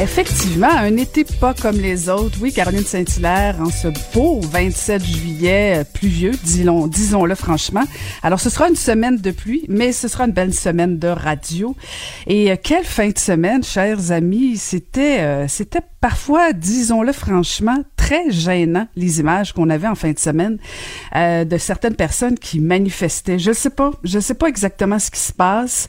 Effectivement, un été pas comme les autres. Oui, Caroline Saint-Hilaire, en ce beau 27 juillet euh, pluvieux, disons, disons-le franchement. Alors, ce sera une semaine de pluie, mais ce sera une belle semaine de radio. Et euh, quelle fin de semaine, chers amis. C'était, euh, c'était parfois, disons-le franchement, très gênant, les images qu'on avait en fin de semaine euh, de certaines personnes qui manifestaient. Je sais pas, je sais pas exactement ce qui se passe.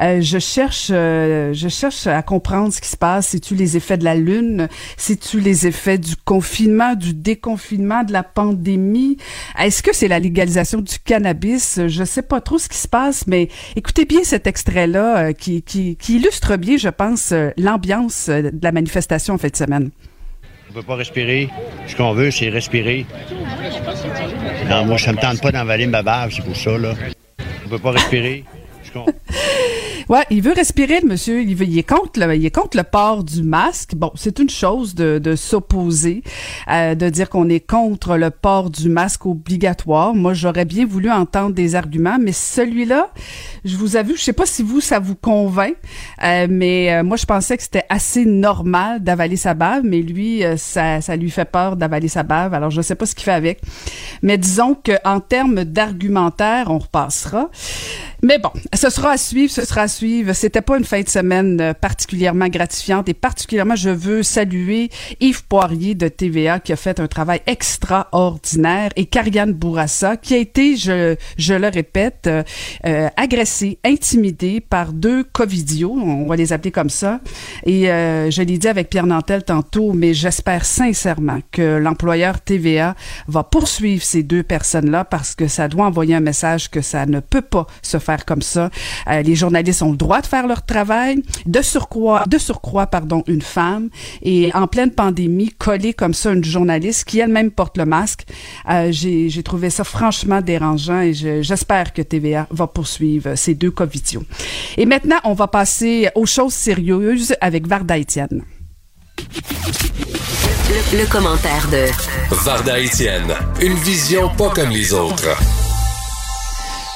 Euh, je cherche, euh, je cherche à comprendre ce qui se passe. C'est-tu les effets de la lune? C'est-tu les effets du confinement, du déconfinement, de la pandémie? Est-ce que c'est la légalisation du cannabis? Je sais pas trop ce qui se passe, mais écoutez bien cet extrait-là euh, qui, qui, qui illustre bien, je pense, euh, l'ambiance euh, de la manifestation en fin de semaine. On peut pas respirer. Ce qu'on veut, c'est respirer. Non, moi, ça me tente pas d'envaler ma bave, c'est pour ça, là. On peut pas respirer. Ouais, il veut respirer, le monsieur. Il, veut, il, est contre le, il est contre le port du masque. Bon, c'est une chose de, de s'opposer, euh, de dire qu'on est contre le port du masque obligatoire. Moi, j'aurais bien voulu entendre des arguments, mais celui-là, je vous avoue, je sais pas si vous, ça vous convainc, euh, mais euh, moi, je pensais que c'était assez normal d'avaler sa bave, mais lui, euh, ça, ça lui fait peur d'avaler sa bave. Alors, je sais pas ce qu'il fait avec. Mais disons que en termes d'argumentaire, on repassera. Mais bon, ce sera à suivre, ce sera à suivre. C'était pas une fin de semaine euh, particulièrement gratifiante et particulièrement, je veux saluer Yves Poirier de TVA qui a fait un travail extraordinaire et Karianne Bourassa qui a été, je, je le répète, euh, euh, agressée, intimidée par deux covidios, on va les appeler comme ça. Et je l'ai dit avec Pierre Nantel tantôt, mais j'espère sincèrement que l'employeur TVA va poursuivre ces deux personnes-là parce que ça doit envoyer un message que ça ne peut pas se faire comme ça. Euh, les journalistes ont le droit de faire leur travail, de surcroît, de surcroît, pardon, une femme et en pleine pandémie, coller comme ça une journaliste qui elle-même porte le masque. Euh, j'ai, trouvé ça franchement dérangeant et je- j'espère que TVA va poursuivre ces deux covidios. Et maintenant, on va passer aux choses sérieuses avec Varda Étienne. Le, le commentaire de Varda Étienne. Une vision pas comme les autres.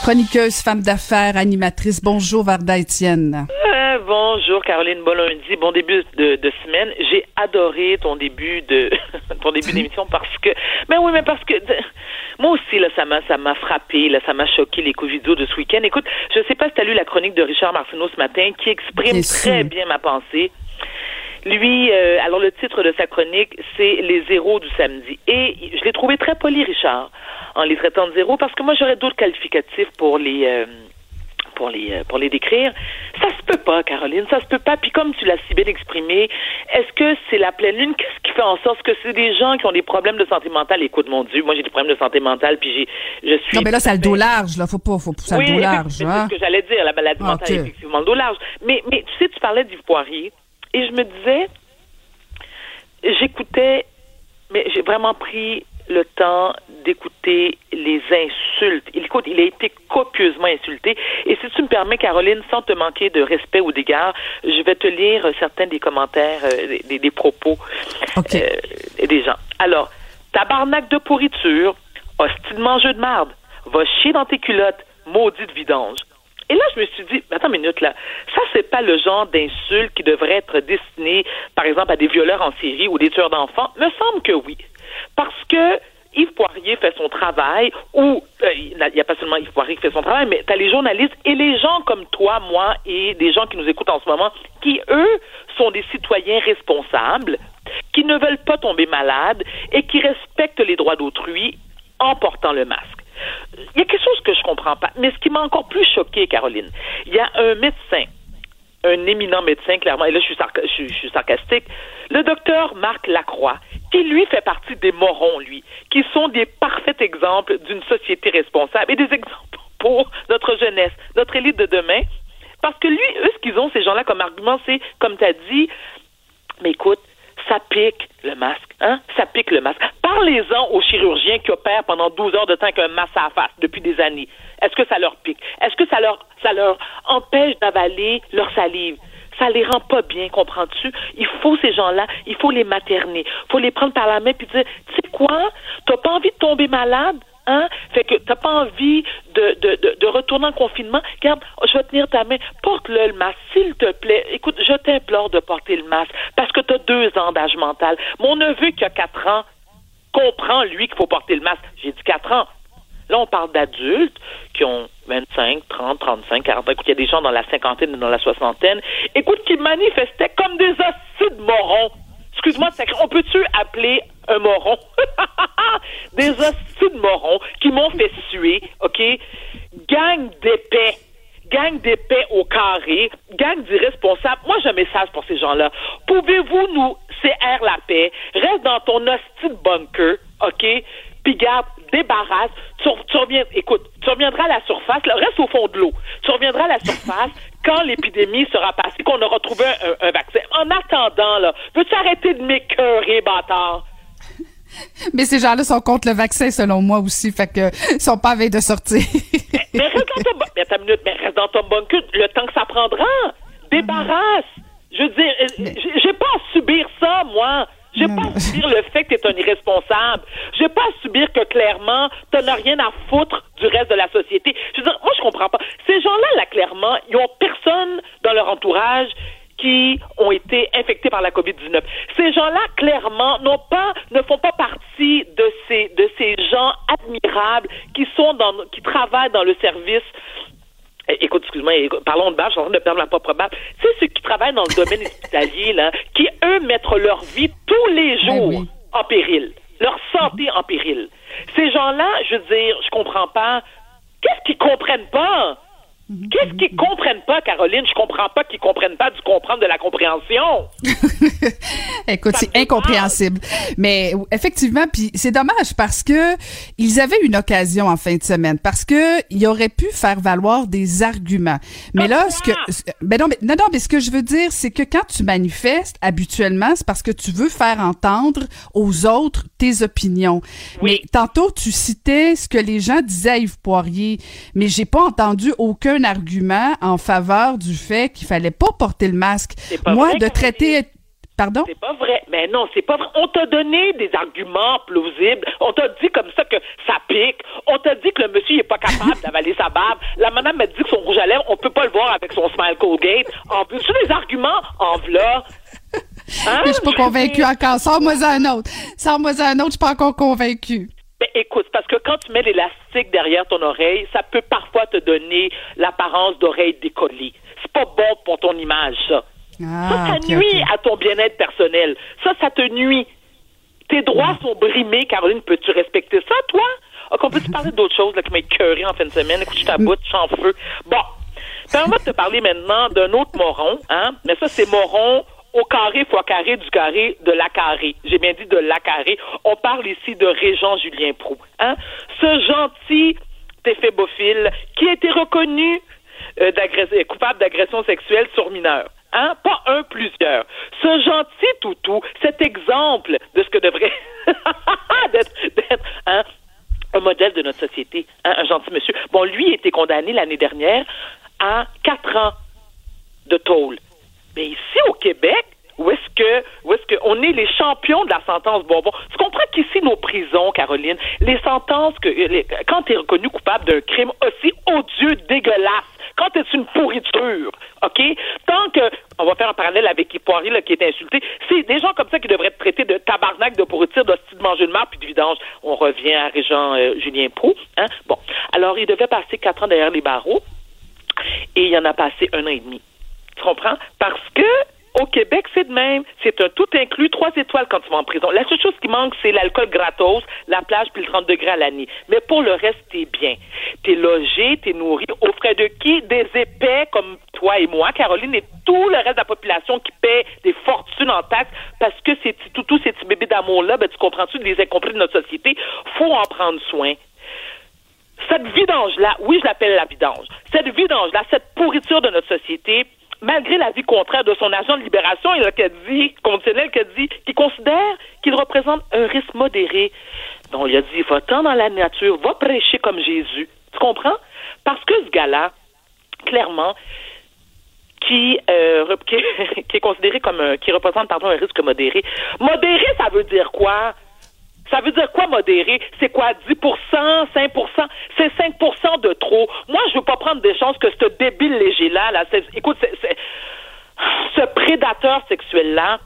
Chroniqueuse, femme d'affaires, animatrice. Bonjour Varda Étienne. Euh, bonjour Caroline, bon lundi, bon début de, de semaine. J'ai adoré ton début de ton début d'émission parce que mais oui, mais parce que moi aussi là ça m'a ça m'a frappé, là ça m'a choqué les covidios de ce week-end. Écoute, je sais pas si tu as lu la chronique de Richard Martineau ce matin qui exprime Bien très sûr. bien ma pensée. Lui, euh, alors le titre de sa chronique, c'est Les zéros du samedi. Et je l'ai trouvé très poli, Richard, en les traitant de zéros, parce que moi, j'aurais d'autres qualificatifs pour les... euh, pour les euh, pour les décrire. Ça se peut pas, Caroline, ça se peut pas. Puis comme tu l'as si bien exprimé, est-ce que c'est la pleine lune? Qu'est-ce qui fait en sorte que c'est des gens qui ont des problèmes de santé mentale? Écoute, mon Dieu, moi j'ai des problèmes de santé mentale, puis j'ai je suis Non, mais là, ça a le dos large, là. Faut pas, faut pousser oui, le dos large, mais hein. c'est ce que j'allais dire. La maladie Ah, mentale ok. est effectivement le dos large. Mais, mais tu sais, tu parlais d'Yves Poirier et je me disais, j'écoutais, mais j'ai vraiment pris le temps d'écouter les insultes. Il, écoute, il a été copieusement insulté. Et si tu me permets, Caroline, sans te manquer de respect ou d'égard, je vais te lire certains des commentaires, euh, des- propos euh, des gens. Alors, tabarnak de pourriture, hostie de mangeux de marde, va chier dans tes culottes, maudite vidange. Et là, je me suis dit, attends une minute, là, ça, c'est pas le genre d'insulte qui devrait être destiné, par exemple, à des violeurs en série ou des tueurs d'enfants? Me semble que oui. Parce que Yves Poirier fait son travail, ou euh, il n'y a pas seulement Yves Poirier qui fait son travail, mais tu as les journalistes et les gens comme toi, moi et des gens qui nous écoutent en ce moment, qui, eux, sont des citoyens responsables, qui ne veulent pas tomber malades et qui respectent les droits d'autrui en portant le masque. Il y a quelque chose que je comprends pas, mais ce qui m'a encore plus choqué, Caroline, il y a un médecin, un éminent médecin, clairement, et là je suis, sarca- je suis- je suis sarcastique, le docteur Marc Lacroix, qui lui fait partie des morons, lui, qui sont des parfaits exemples d'une société responsable et des exemples pour notre jeunesse, notre élite de demain, parce que lui, eux, ce qu'ils ont, ces gens-là, comme argument, c'est, comme tu as dit, mais écoute, ça pique le masque, hein? Ça pique le masque. Parlez-en aux chirurgiens qui opèrent pendant 12 heures de temps avec un masque à face depuis des années. Est-ce que ça leur pique? Est-ce que ça leur, ça leur empêche d'avaler leur salive? ça les rend pas bien, comprends-tu? Il faut ces gens-là, il faut les materner, il faut les prendre par la main puis dire, tu sais quoi, t'as pas envie de tomber malade? Hein? Fait que t'as pas envie de, de, retourner en confinement. Regarde, je vais tenir ta main. Porte-le le masque, s'il te plaît. Écoute, je t'implore de porter le masque parce que t'as deux ans d'âge mental. Mon neveu qui a quatre ans comprend, lui, qu'il faut porter le masque. J'ai dit quatre ans. Là, on parle d'adultes qui ont 25, 30, 35, 40 Écoute, il y a des gens dans la cinquantaine et dans la soixantaine. Écoute, qui manifestaient comme des de morons. Excuse-moi, on peut-tu appeler un moron? des hosties de morons qui m'ont fait suer, OK? Gang d'épais gang d'épais au carré, gang d'irresponsables. Moi, j'ai un message pour ces gens-là. Pouvez-vous nous CR la paix? Reste dans ton hostie de bunker, OK? Puis garde, débarrasse. Tu, reviens, écoute, tu reviendras à la surface, reste au fond de l'eau. Tu reviendras à la surface quand l'épidémie sera passée, qu'on aura trouvé un, vaccin. En attendant, là, veux-tu arrêter de m'écœurer, bâtard? Mais ces gens-là sont contre le vaccin, selon moi aussi, fait que sont pas avec de sortir. mais, reste dans ton mais, minute, mais reste dans ton bunker le temps que ça prendra. Débarrasse. Je veux dire, euh, j'ai pas à subir ça, moi. J'ai pas à subir le fait que tu es un irresponsable. J'ai pas à subir que clairement, tu n'as rien à foutre du reste de la société. Je veux dire, moi, je comprends pas. Ces gens-là, là, clairement, ils ont personne dans leur entourage qui ont été infectés par la COVID-19. Ces gens-là, clairement, n'ont pas, ne font pas partie de ces, de ces gens admirables qui sont dans, qui travaillent dans le service eh, écoute, excuse-moi, parlons de base, je suis en train de perdre ma propre barbe. Tu sais, ceux qui travaillent dans le domaine hospitalier, là, qui, eux, mettent leur vie tous les ben jours en péril, leur santé en péril. Ces gens-là, je veux dire, je comprends pas. Qu'est-ce qu'ils comprennent pas? Qu'est-ce qu'ils comprennent pas, Caroline? Je comprends pas qu'ils comprennent pas du comprendre de la compréhension. Écoute, c'est incompréhensible. Mais effectivement, puis c'est dommage parce que ils avaient une occasion en fin de semaine parce que ils auraient pu faire valoir des arguments. Mais là, ce que, ben non, mais non, non, mais ce que je veux dire, c'est que quand tu manifestes, habituellement, c'est parce que tu veux faire entendre aux autres tes opinions. Mais tantôt, tu citais ce que les gens disaient à Yves Poirier, mais j'ai pas entendu aucun un argument en faveur du fait qu'il fallait pas porter le masque. Moi, de traiter Pardon? C'est pas vrai. Mais non, c'est pas vrai. On t'a donné des arguments plausibles. On t'a dit comme ça que ça pique. On t'a dit que le monsieur n'est pas capable d'avaler sa barbe. La madame m'a dit que son rouge à lèvres, on peut pas le voir avec son smile Colgate. En plus, des arguments en v'là. Hein? Je suis pas convaincue encore. Sors-moi un autre. Sors-moi un autre, je suis pas encore convaincue. Mais écoute, parce que quand tu mets l'élastique derrière ton oreille, ça peut parfois te donner l'apparence d'oreille décollée. C'est pas bon pour ton image, ça. Ah, ça, ça nuit à ton bien-être personnel. Ça, ça te nuit. Tes droits sont brimés, Caroline. Peux-tu respecter ça, toi? Ah, on peut-tu parler d'autre chose là, qui m'a écœuré en fin de semaine? Écoute, je t'aboute, je suis en feu. Bon. Permets de te parler maintenant d'un autre moron, hein? Mais ça, c'est moron au carré fois carré du carré de la carré. J'ai bien dit de la carré. On parle ici de Régent Julien Prou. Hein? Ce gentil téphébophile qui a été reconnu euh, coupable d'agression sexuelle sur mineur. Hein? Pas un, plusieurs. Ce gentil toutou, cet exemple de ce que devrait d'être hein, un modèle de notre société, hein, un gentil monsieur. Bon, lui a été condamné l'année dernière à quatre ans de tôle. Mais ici au Québec, où est-ce que, où est-ce qu'on est les champions de la sentence bonbon? Tu comprends qu'ici, nos prisons, Caroline, les sentences que, quand tu es reconnu coupable d'un crime aussi odieux, dégueulasse, quand tu es une pourriture, OK? Tant que, on va faire un parallèle avec Poirier, là, qui est insulté, c'est des gens comme ça qui devraient être traités de tabarnak, de pourriture, d'hostie de manger de marre, puis de vidange. On revient à Régent euh, Julien Proux, hein? Bon. Alors, il devait passer quatre ans derrière les barreaux, et il en a passé un an et demi. Tu comprends? Parce que au Québec, c'est de même. C'est un tout inclus, trois étoiles quand tu vas en prison. La seule chose qui manque, c'est l'alcool gratos, la plage puis le 30 degrés à l'année. Mais pour le reste, t'es bien. T'es logé, t'es nourri. Aux frais de qui? Des épais comme toi et moi, Caroline, et tout le reste de la population qui paie des fortunes en taxes parce que tout, tous ces petits bébés d'amour-là, ben, tu comprends-tu, les incompris de notre société, faut en prendre soin cette vidange-là, oui, je l'appelle la vidange, cette vidange-là, cette pourriture de notre société, malgré l'avis contraire de son agent de libération, il a dit, conditionnel, dit qu'il considère qu'il représente un risque modéré. Donc, il a dit, va-t'en dans la nature, va prêcher comme Jésus. Tu comprends? Parce que ce gars-là, clairement, qui, euh, est considéré comme qui représente pardon un risque modéré. Modéré, ça veut dire quoi? Ça veut dire quoi modéré? C'est quoi 10% 5% C'est 5% de trop. Moi, je veux pas prendre des chances que ce débile léger-là, là, écoute, c'est- ce prédateur sexuel-là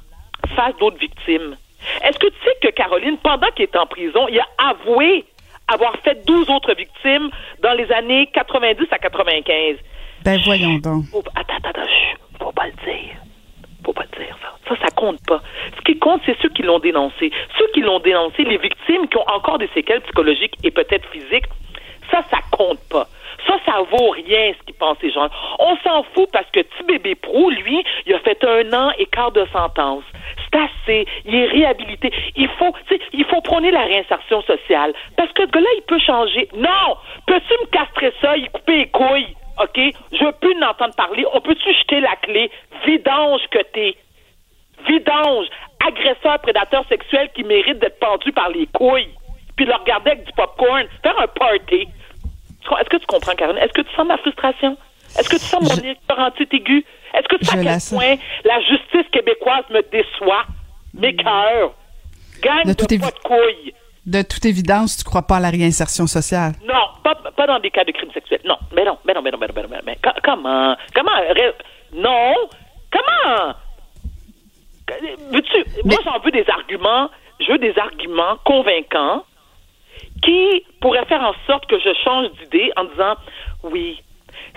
fasse d'autres victimes. Est-ce que tu sais que Caroline, pendant qu'il est en prison, il a avoué avoir fait 12 autres victimes dans les années 90 à 95? Ben voyons donc. Attends, attends, attends, faut pas le dire. Faut pas le dire, ça. Ça, ça compte pas. Ce qui compte, c'est ceux qui l'ont dénoncé. Ceux qui l'ont dénoncé, les victimes qui ont encore des séquelles psychologiques et peut-être physiques, ça, ça compte pas. Ça, ça vaut rien, ce qu'ils pensent ces gens. On s'en fout parce que petit bébé Prou, lui, il a fait un an et quart de sentence. C'est assez. Il est réhabilité. Il faut, il faut prôner la réinsertion sociale. Parce que ce gars-là, il peut changer. Non! Peux-tu me castrer ça, y couper les couilles? OK? Je veux plus l'entendre parler. On peut-tu jeter la clé? Vidange que t'es. Vidange. Agresseur, prédateur sexuel qui mérite d'être pendu par les couilles. Puis le regarder avec du popcorn. Faire un party. Est-ce que tu comprends, Caroline? Est-ce que tu sens ma frustration? Est-ce que tu sens mon Je- écœurantite aigu? Est-ce que tu sais Je à quel sens. point la justice québécoise me déçoit? Mes cœurs. Gang De de, pas de couilles. De toute évidence, tu crois pas à la réinsertion sociale? Non, pas, pas dans des cas de crimes sexuels. Non, mais non, mais non, mais non, mais non, mais non, mais comment? Comment? Non! Comment? Veux-tu? Moi, j'en veux des arguments. Je veux des arguments convaincants qui pourraient faire en sorte que je change d'idée en disant oui.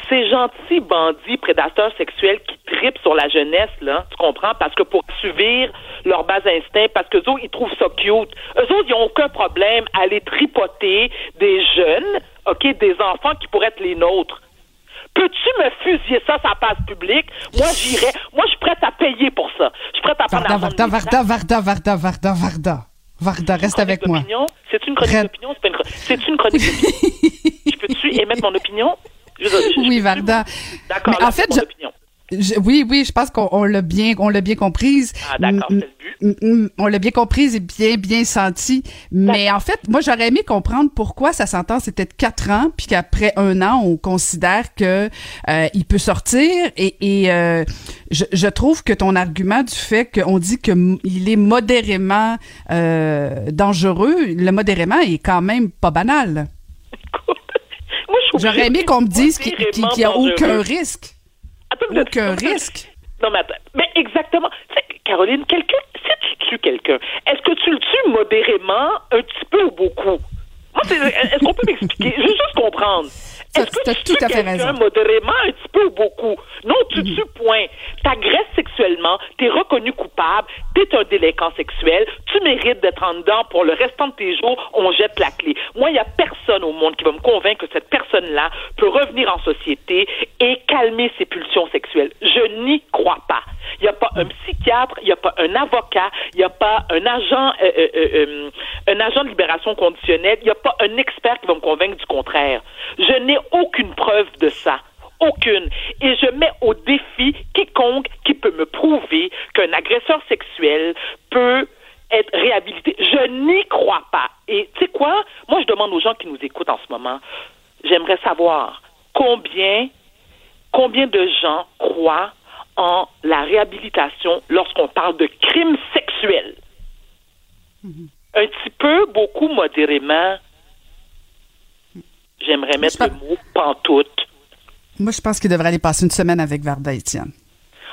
Ces gentils bandits prédateurs sexuels qui tripent sur la jeunesse, là, tu comprends? Parce que pour assouvir leur bas instinct, parce que eux autres, ils trouvent ça cute. Eux autres, ils n'ont aucun problème à aller tripoter des jeunes, OK, des enfants qui pourraient être les nôtres. Peux-tu me fusiller ça, ça passe public? Moi, j'irais. Moi, je suis prête à payer pour ça. Je suis prête à prendre Varda, de Varda, Varda, Varda, Varda, Varda, Varda. Varda, reste avec moi. C'est une chronique d'opinion? C'est pas une chronique. C'est une chronique d'opinion. je peux-tu émettre mon opinion? Je- je- je- Oui, Varda. D'accord, en fait, c'est mon je- opinion. Je- oui, oui, je pense qu'on on l'a bien, on l'a bien comprise. Ah, d'accord, Mm, c'est le but. mm, mm, On l'a bien comprise et bien, bien senti. Mais en fait, moi, j'aurais aimé comprendre pourquoi sa sentence était de quatre ans, puis qu'après un an, on considère que euh, il peut sortir. Et, et euh, je, je trouve que ton argument du fait qu'on dit que m- il est modérément euh, dangereux, le modérément est quand même pas banal. J'aurais aimé qu'on me dise qu'il qu'il- qu'il y a aucun risque. Attends, Aucun attends, risque. Non, mais attends. Mais exactement. Caroline, quelqu'un, si tu tues quelqu'un, est-ce que tu le tues modérément, un petit peu ou beaucoup? Moi, est-ce qu'on peut m'expliquer? Je veux juste comprendre. Est-ce que tu tout tues à fait raison. modérément, un petit peu ou beaucoup? Non, tu tues, point. T'agresses sexuellement, t'es reconnu coupable, t'es un délinquant sexuel, tu mérites d'être en dedans pour le restant de tes jours, on jette la clé. Moi, il n'y a personne au monde qui va me convaincre que cette personne-là peut revenir en société et calmer ses pulsions sexuelles. Je n'y crois pas. Il n'y a pas un psychiatre, il n'y a pas un avocat, il n'y a pas un agent, euh, euh, euh, un agent de libération conditionnelle, il n'y a pas un expert qui va me convaincre du contraire. Je n'ai aucune preuve de ça. Aucune. Et je mets au défi quiconque qui peut me prouver qu'un agresseur sexuel peut être réhabilité. Je n'y crois pas. Et tu sais quoi? Moi, je demande aux gens qui nous écoutent en ce moment, j'aimerais savoir combien, combien de gens croient en la réhabilitation lorsqu'on parle de crimes sexuels. Un petit peu, beaucoup, modérément. J'aimerais mettre pas- le mot pantoute. Moi, je pense qu'il devrait aller passer une semaine avec Varda Étienne.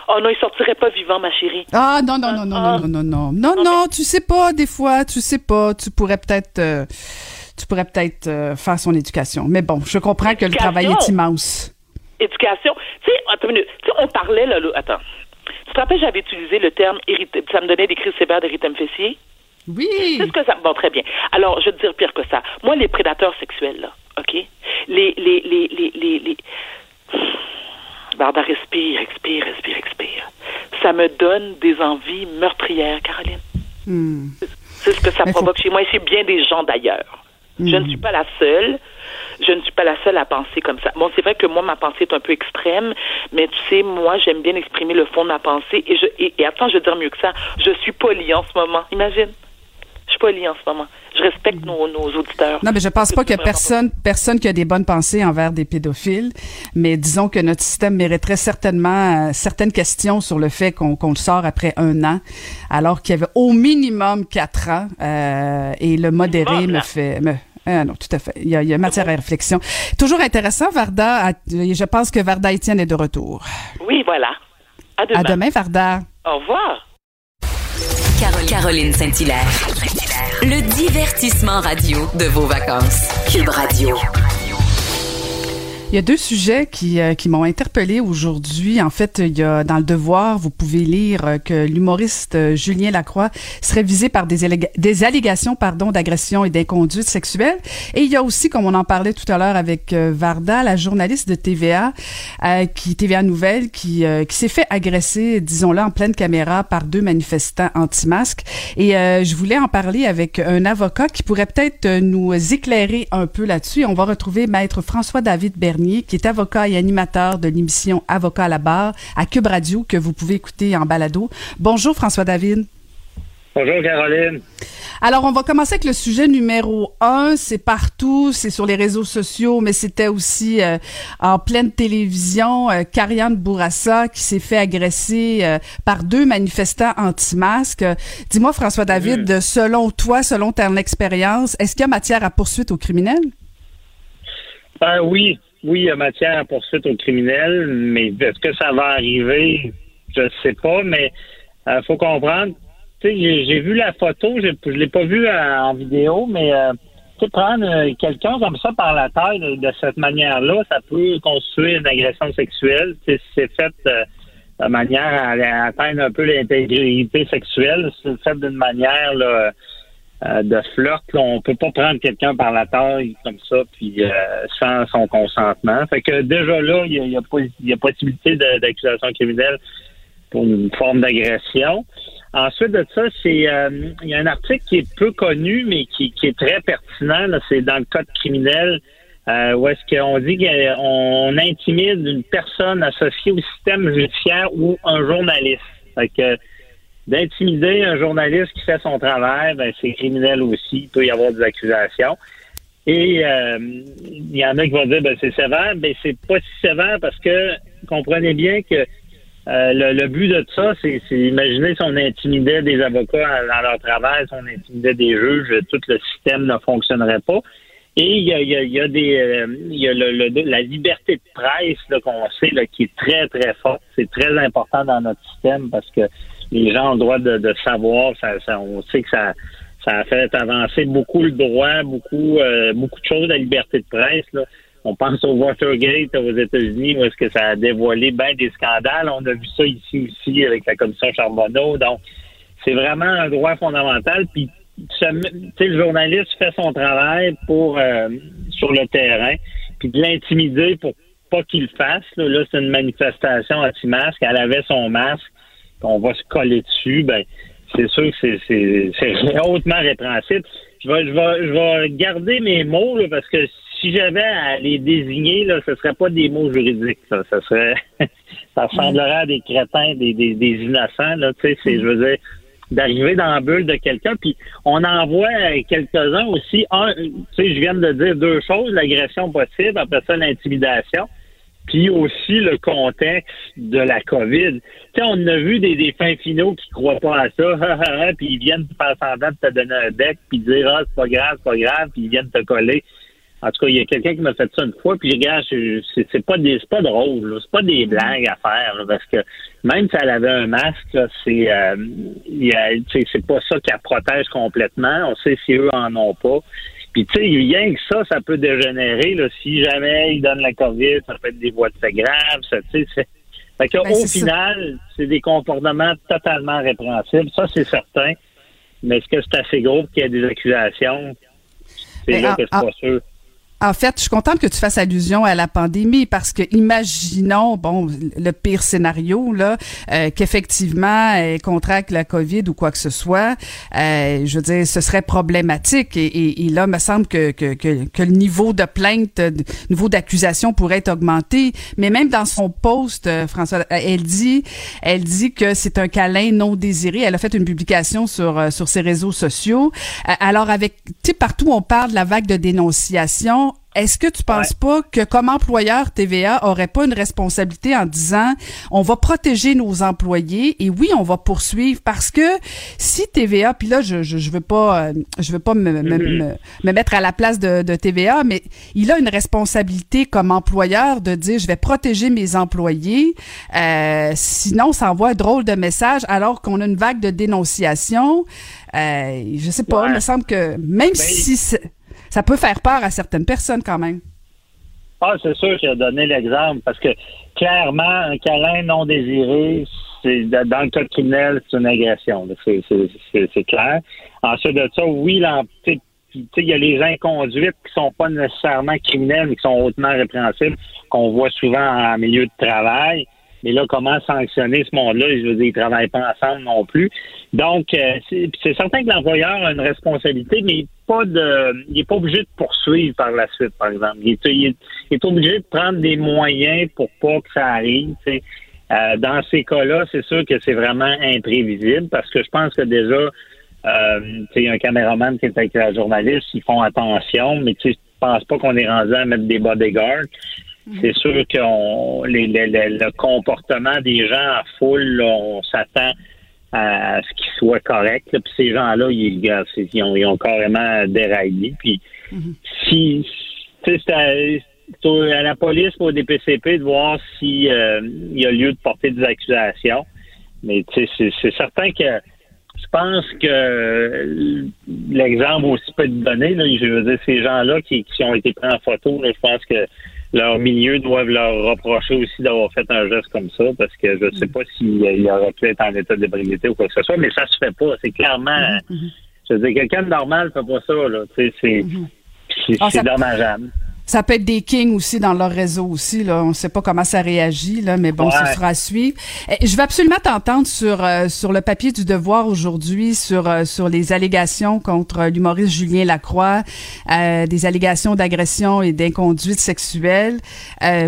Oh non, il sortirait pas vivant, ma chérie. Ah non non non non Ah. non non non non non non tu sais pas des fois tu sais pas tu pourrais peut-être euh, tu pourrais peut-être euh, faire son éducation mais bon je comprends que le travail est immense Éducation? Tu sais, attends une minute. Tu sais, on parlait, là, là, attends. Tu te rappelles, j'avais utilisé le terme. Ça me donnait des crises sévères d'érythème fessier? Oui C'est ce que ça. Bon, très bien. Alors, je vais te dire pire que ça. Moi, les prédateurs sexuels, là, OK? Les. les, les, les, les, les... Barda, respire, expire, respire, expire. Ça me donne des envies meurtrières, Caroline. Hmm. C'est ce que ça Mais faut- provoque chez moi et chez bien des gens d'ailleurs. Je Hmm. ne suis pas la seule. Je ne suis pas la seule à penser comme ça. Bon, c'est vrai que moi, ma pensée est un peu extrême, mais tu sais, moi, j'aime bien exprimer le fond de ma pensée. Et, je, et, et attends, je vais dire mieux que ça. Je suis polie en ce moment. Imagine. Je suis polie en ce moment. je respecte nos, nos auditeurs. Non, mais je pense pas qu'il y a personne, personne qui a des bonnes pensées envers des pédophiles. Mais disons que notre système mériterait certainement euh, certaines questions sur le fait qu'on qu'on le sort après un an, alors qu'il y avait au minimum quatre ans. euh, et le modéré Minimum, me fait... Me, ah non, tout à fait. Il y a, il y a matière à réflexion. Toujours intéressant, Varda. à- Je pense que Varda Étienne est de retour. Oui, voilà. À demain. À demain, Varda. Au revoir. Caroline Saint-Hilaire. Le divertissement radio de vos vacances. Cube Radio. Il y a deux sujets qui, euh, qui m'ont interpellé aujourd'hui. En fait, il y a dans le Devoir, vous pouvez lire euh, que l'humoriste euh, Julien Lacroix serait visé par des, des allégations pardon d'agression et d'inconduite sexuelle. Et il y a aussi, comme on en parlait tout à l'heure avec Varda, la journaliste de TVA, euh, qui TVA Nouvelle, qui, euh, qui s'est fait agresser, disons-le, en pleine caméra par deux manifestants anti-masques. Et euh, je voulais en parler avec un avocat qui pourrait peut-être nous éclairer un peu là-dessus. On va retrouver Maître François-David Bernier, qui est avocat et animateur de l'émission Avocat à la barre à Cube Radio, que vous pouvez écouter en balado. Bonjour François-David. Bonjour Caroline. Alors, on va commencer avec le sujet numéro un. C'est partout, c'est sur les réseaux sociaux, mais c'était aussi euh, en pleine télévision. Euh, Karianne Bourassa qui s'est fait agresser euh, par deux manifestants anti-masques. Dis-moi, François-David, Mm. selon toi, selon ton expérience, est-ce qu'il y a matière à poursuite aux criminels? Ben oui, oui, il y a matière à poursuite aux criminels, mais est-ce que ça va arriver? Je ne sais pas, mais il faut comprendre. J'ai vu la photo, je l'ai pas vu euh, en vidéo, mais euh, prendre euh, quelqu'un comme ça par la taille de, cette manière-là, ça peut constituer une agression sexuelle. C'est fait euh, de manière à, à atteindre un peu l'intégrité sexuelle, c'est fait d'une manière là, euh, de flirt. On peut pas prendre quelqu'un par la taille comme ça, puis euh, sans son consentement. Fait que déjà là, il y a, y a y a possibilité d'accusation criminelle pour une forme d'agression. Ensuite de ça, c'est euh, il y a un article qui est peu connu, mais qui, qui est très pertinent. C'est dans le code criminel euh, où est-ce qu'on dit qu'on intimide une personne associée au système judiciaire ou un journaliste. Fait que d'intimider un journaliste qui fait son travail, ben, c'est criminel aussi. Il peut y avoir des accusations. Et euh, il y en a qui vont dire ben c'est sévère, ben c'est pas si sévère parce que comprenez bien que euh, le, le but de ça, c'est imaginer si on intimidait des avocats dans leur travail, si on intimidait des juges, tout le système ne fonctionnerait pas. Et il y a, y a- y a des euh, y a le, le- la liberté de presse qu'on sait là, qui est très, très forte. C'est très important dans notre système parce que les gens ont le droit de, de savoir. Ça, ça- on sait que ça, ça a fait avancer beaucoup le droit, beaucoup, euh, beaucoup de choses, la liberté de presse. Là. On pense au Watergate aux États-Unis, où est-ce que ça a dévoilé bien des scandales. On a vu ça ici aussi avec la commission Charbonneau. Donc, c'est vraiment un droit fondamental. Puis, le journaliste fait son travail pour euh, sur le terrain, puis de l'intimider pour pas qu'il le fasse. Là, Là, c'est une manifestation anti-masque. Elle avait son masque. On va se coller dessus. Ben, c'est sûr que c'est- hautement répréhensible. Je vais, je vais, je vais garder mes mots là, parce que si j'avais à les désigner, là, ce serait pas des mots juridiques. Ça, ça serait, ça ressemblerait à des crétins, des, des, des innocents. Là, tu sais, c'est, je veux dire, d'arriver dans la bulle de quelqu'un. Puis on en voit quelques-uns aussi. Un, tu sais, je viens de dire deux choses l'agression possible, après ça l'intimidation puis aussi le contexte de la COVID. Tu sais, on a vu des, fins finaux qui croient pas à ça, puis ils viennent faire semblant de te donner un bec, puis dire ah c'est pas grave, c'est pas grave, puis ils viennent te coller. En tout cas, il y a quelqu'un qui m'a fait ça une fois, puis regarde, c'est pas des pas drôle, c'est pas des blagues à faire, là, parce que même si elle avait un masque, c'est euh, c'est pas ça qui la protège complètement. On sait si eux en ont pas. Puis, tu sais, rien que ça, ça peut dégénérer. Là, si jamais ils donnent la COVID, ça peut être des voies de fait graves. Ça, tu sais, c'est- fait que, Ben, au c'est final, c'est des comportements totalement répréhensibles. Ça, c'est certain. Mais est-ce que c'est assez gros qu'il y ait des accusations? C'est Mais là que en- pas sûr. En fait, je suis contente que tu fasses allusion à la pandémie parce que imaginons, bon, le pire scénario là, euh, qu'effectivement elle contracte la COVID ou quoi que ce soit. Euh, je veux dire, ce serait problématique et, et, et là, me semble que, que, que, que, le niveau de plainte, le niveau d'accusation pourrait être augmenté. Mais même dans son post, euh, François, elle dit, elle dit que c'est un câlin non désiré. Elle a fait une publication sur euh, sur ses réseaux sociaux. alors avec, tu sais, partout on parle de la vague de dénonciation est-ce que tu penses pas que comme employeur TVA aurait pas une responsabilité en disant on va protéger nos employés et oui on va poursuivre? Parce que si TVA puis là je je, veux pas euh, je veux pas me, mm-hmm. me, mettre à la place de, de, TVA mais il a une responsabilité comme employeur de dire je vais protéger mes employés. Euh, sinon ça envoie un drôle de message alors qu'on a une vague de dénonciation euh, je sais pas il me semble que même ben, si ça peut faire peur à certaines personnes quand même. Ah, c'est sûr qu'il a donné l'exemple parce que clairement, un câlin non désiré, c'est dans le cas criminel, c'est une agression. C'est clair. Ensuite de ça, oui, il y a les inconduites qui sont pas nécessairement criminelles, mais qui sont hautement répréhensibles, qu'on voit souvent en milieu de travail. Mais là, comment sanctionner ce monde-là? Je veux dire, ils travaillent pas ensemble non plus. Donc, euh, c'est certain que l'employeur a une responsabilité, mais pas de, il n'est pas obligé de poursuivre par la suite, par exemple. Il est, obligé de prendre des moyens pour pas que ça arrive. Euh, dans ces cas-là, c'est sûr que c'est vraiment imprévisible parce que je pense que déjà, euh, un caméraman qui est avec la journaliste, ils font attention, mais tu je pense pas qu'on est rendu à mettre des bodyguards. Mm-hmm. C'est sûr que le comportement des gens en foule, on s'attend à ce qu'ils soient corrects. Puis ces gens-là, ils, ils, ont, ils ont carrément déraillé. Puis mm-hmm. si c'est à, la police ou au DPCP de voir s'il euh, y a lieu de porter des accusations. Mais c'est certain que je pense que l'exemple aussi peut être donné. Là, je veux dire, ces gens-là qui, qui ont été pris en photo, je pense que leur milieu doivent leur reprocher aussi d'avoir fait un geste comme ça, parce que je ne sais pas s'il aurait pu être en état d'ébriété ou quoi que ce soit, mais ça se fait pas. C'est clairement, mm-hmm. Je veux dire, quelqu'un de normal fait pas ça, là. C'est, c'est, mm-hmm. ah, dommageable. Ça peut être des kings aussi dans leur réseau aussi. Là. On ne sait pas comment ça réagit, là, mais bon, ce sera à suivre. Eh, je vais absolument t'entendre sur euh, sur le papier du Devoir aujourd'hui sur euh, sur les allégations contre l'humoriste Julien Lacroix, euh, des allégations d'agression et d'inconduite sexuelle.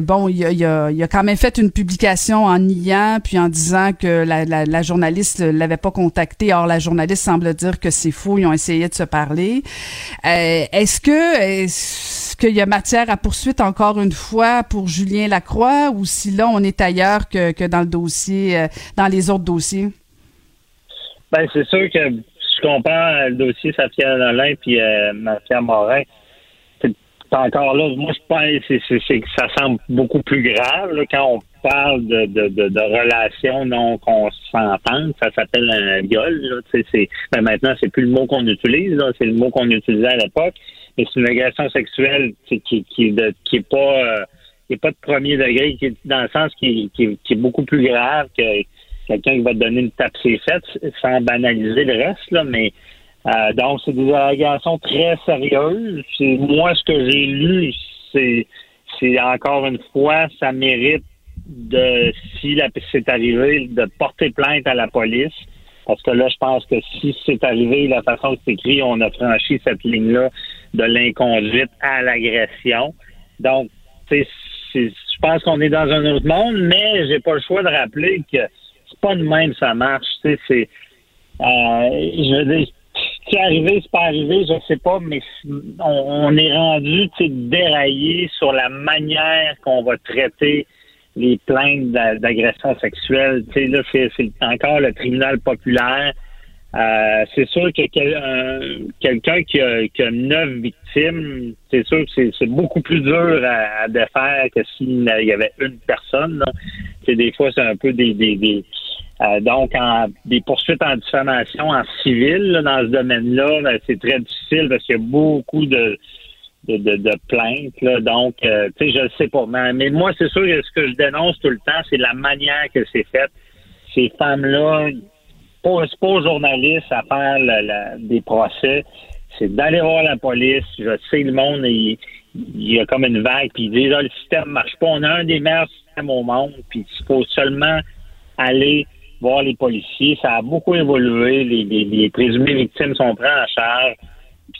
bon, il a, il, a, il a quand même fait une publication en niant puis en disant que la, la, la journaliste l'avait pas contacté. Or, la journaliste semble dire que c'est faux. Ils ont essayé de se parler. est-ce que est-ce qu'il y a matière à poursuite encore une fois pour Julien Lacroix ou si là on est ailleurs que, que dans le dossier, euh, dans les autres dossiers? Ben c'est sûr que je compare le dossier Safia Nolin puis euh, Mafia Morin. C'est encore là, moi je pense que ça semble beaucoup plus grave quand on parle de, de, de, relations non consentantes, ça s'appelle un viol. Là, c'est, ben maintenant, c'est plus le mot qu'on utilise, c'est le mot qu'on utilisait à l'époque c'est une agression sexuelle qui, qui, qui, qui est pas euh, qui est pas de premier degré, qui est dans le sens qui, qui, est beaucoup plus grave que quelqu'un qui va te donner une tape ses fêtes sans banaliser le reste, là, mais euh, donc c'est des allégations très sérieuses. Moi, ce que j'ai lu, c'est c'est encore une fois, ça mérite de si c'est arrivé, de porter plainte à la police. Parce que là, je pense que si c'est arrivé, la façon que c'est écrit, on a franchi cette ligne-là de l'inconduite à l'agression. Donc, je pense qu'on est dans un autre monde, mais j'ai pas le choix de rappeler que c'est pas de même ça marche. C'est, euh, je veux dire, c'est arrivé, c'est pas arrivé, je sais pas, mais on, est rendu déraillé sur la manière qu'on va traiter les plaintes d'agression sexuelle. Tu sais, là, c'est encore le tribunal populaire euh, c'est sûr que quelqu'un qui a, neuf victimes, c'est sûr que c'est beaucoup plus dur à, défaire que s'il y avait une personne. C'est des fois c'est un peu des, des, euh, donc en, des poursuites en diffamation en civil dans ce domaine-là, ben, c'est très difficile parce qu'il y a beaucoup de de, de, plaintes. Là. Donc, euh, tu sais, je ne sais pas. Mais, mais moi, c'est sûr que ce que je dénonce tout le temps, c'est la manière que c'est fait. Ces femmes-là, pas, pas aux journalistes à faire des procès. C'est d'aller voir la police. Je sais, le monde, il, il y a comme une vague, puis déjà ah, le système marche pas. On a un des meilleurs systèmes au monde, puis il faut seulement aller voir les policiers. Ça a beaucoup évolué. Les, les, présumés victimes sont pris en charge.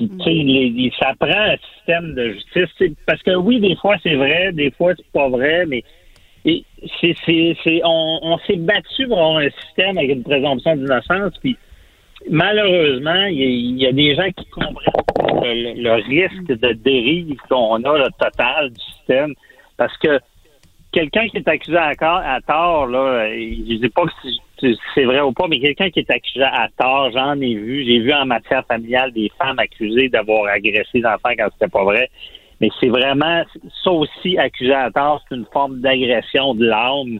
Puis, tu ça prend un système de justice. Parce que oui, des fois, c'est vrai, des fois, c'est pas vrai, mais c'est, on, s'est battu pour avoir un système avec une présomption d'innocence, puis malheureusement, il y, a des gens qui comprennent le, risque de dérive qu'on a, le total du système, parce que quelqu'un qui est accusé à, à tort, là, je dis pas que c'est vrai ou pas, mais quelqu'un qui est accusé à tort, j'en ai vu. J'ai vu en matière familiale des femmes accusées d'avoir agressé des enfants quand c'était pas vrai. Mais c'est vraiment, ça aussi, accusé à tort, c'est une forme d'agression de l'âme,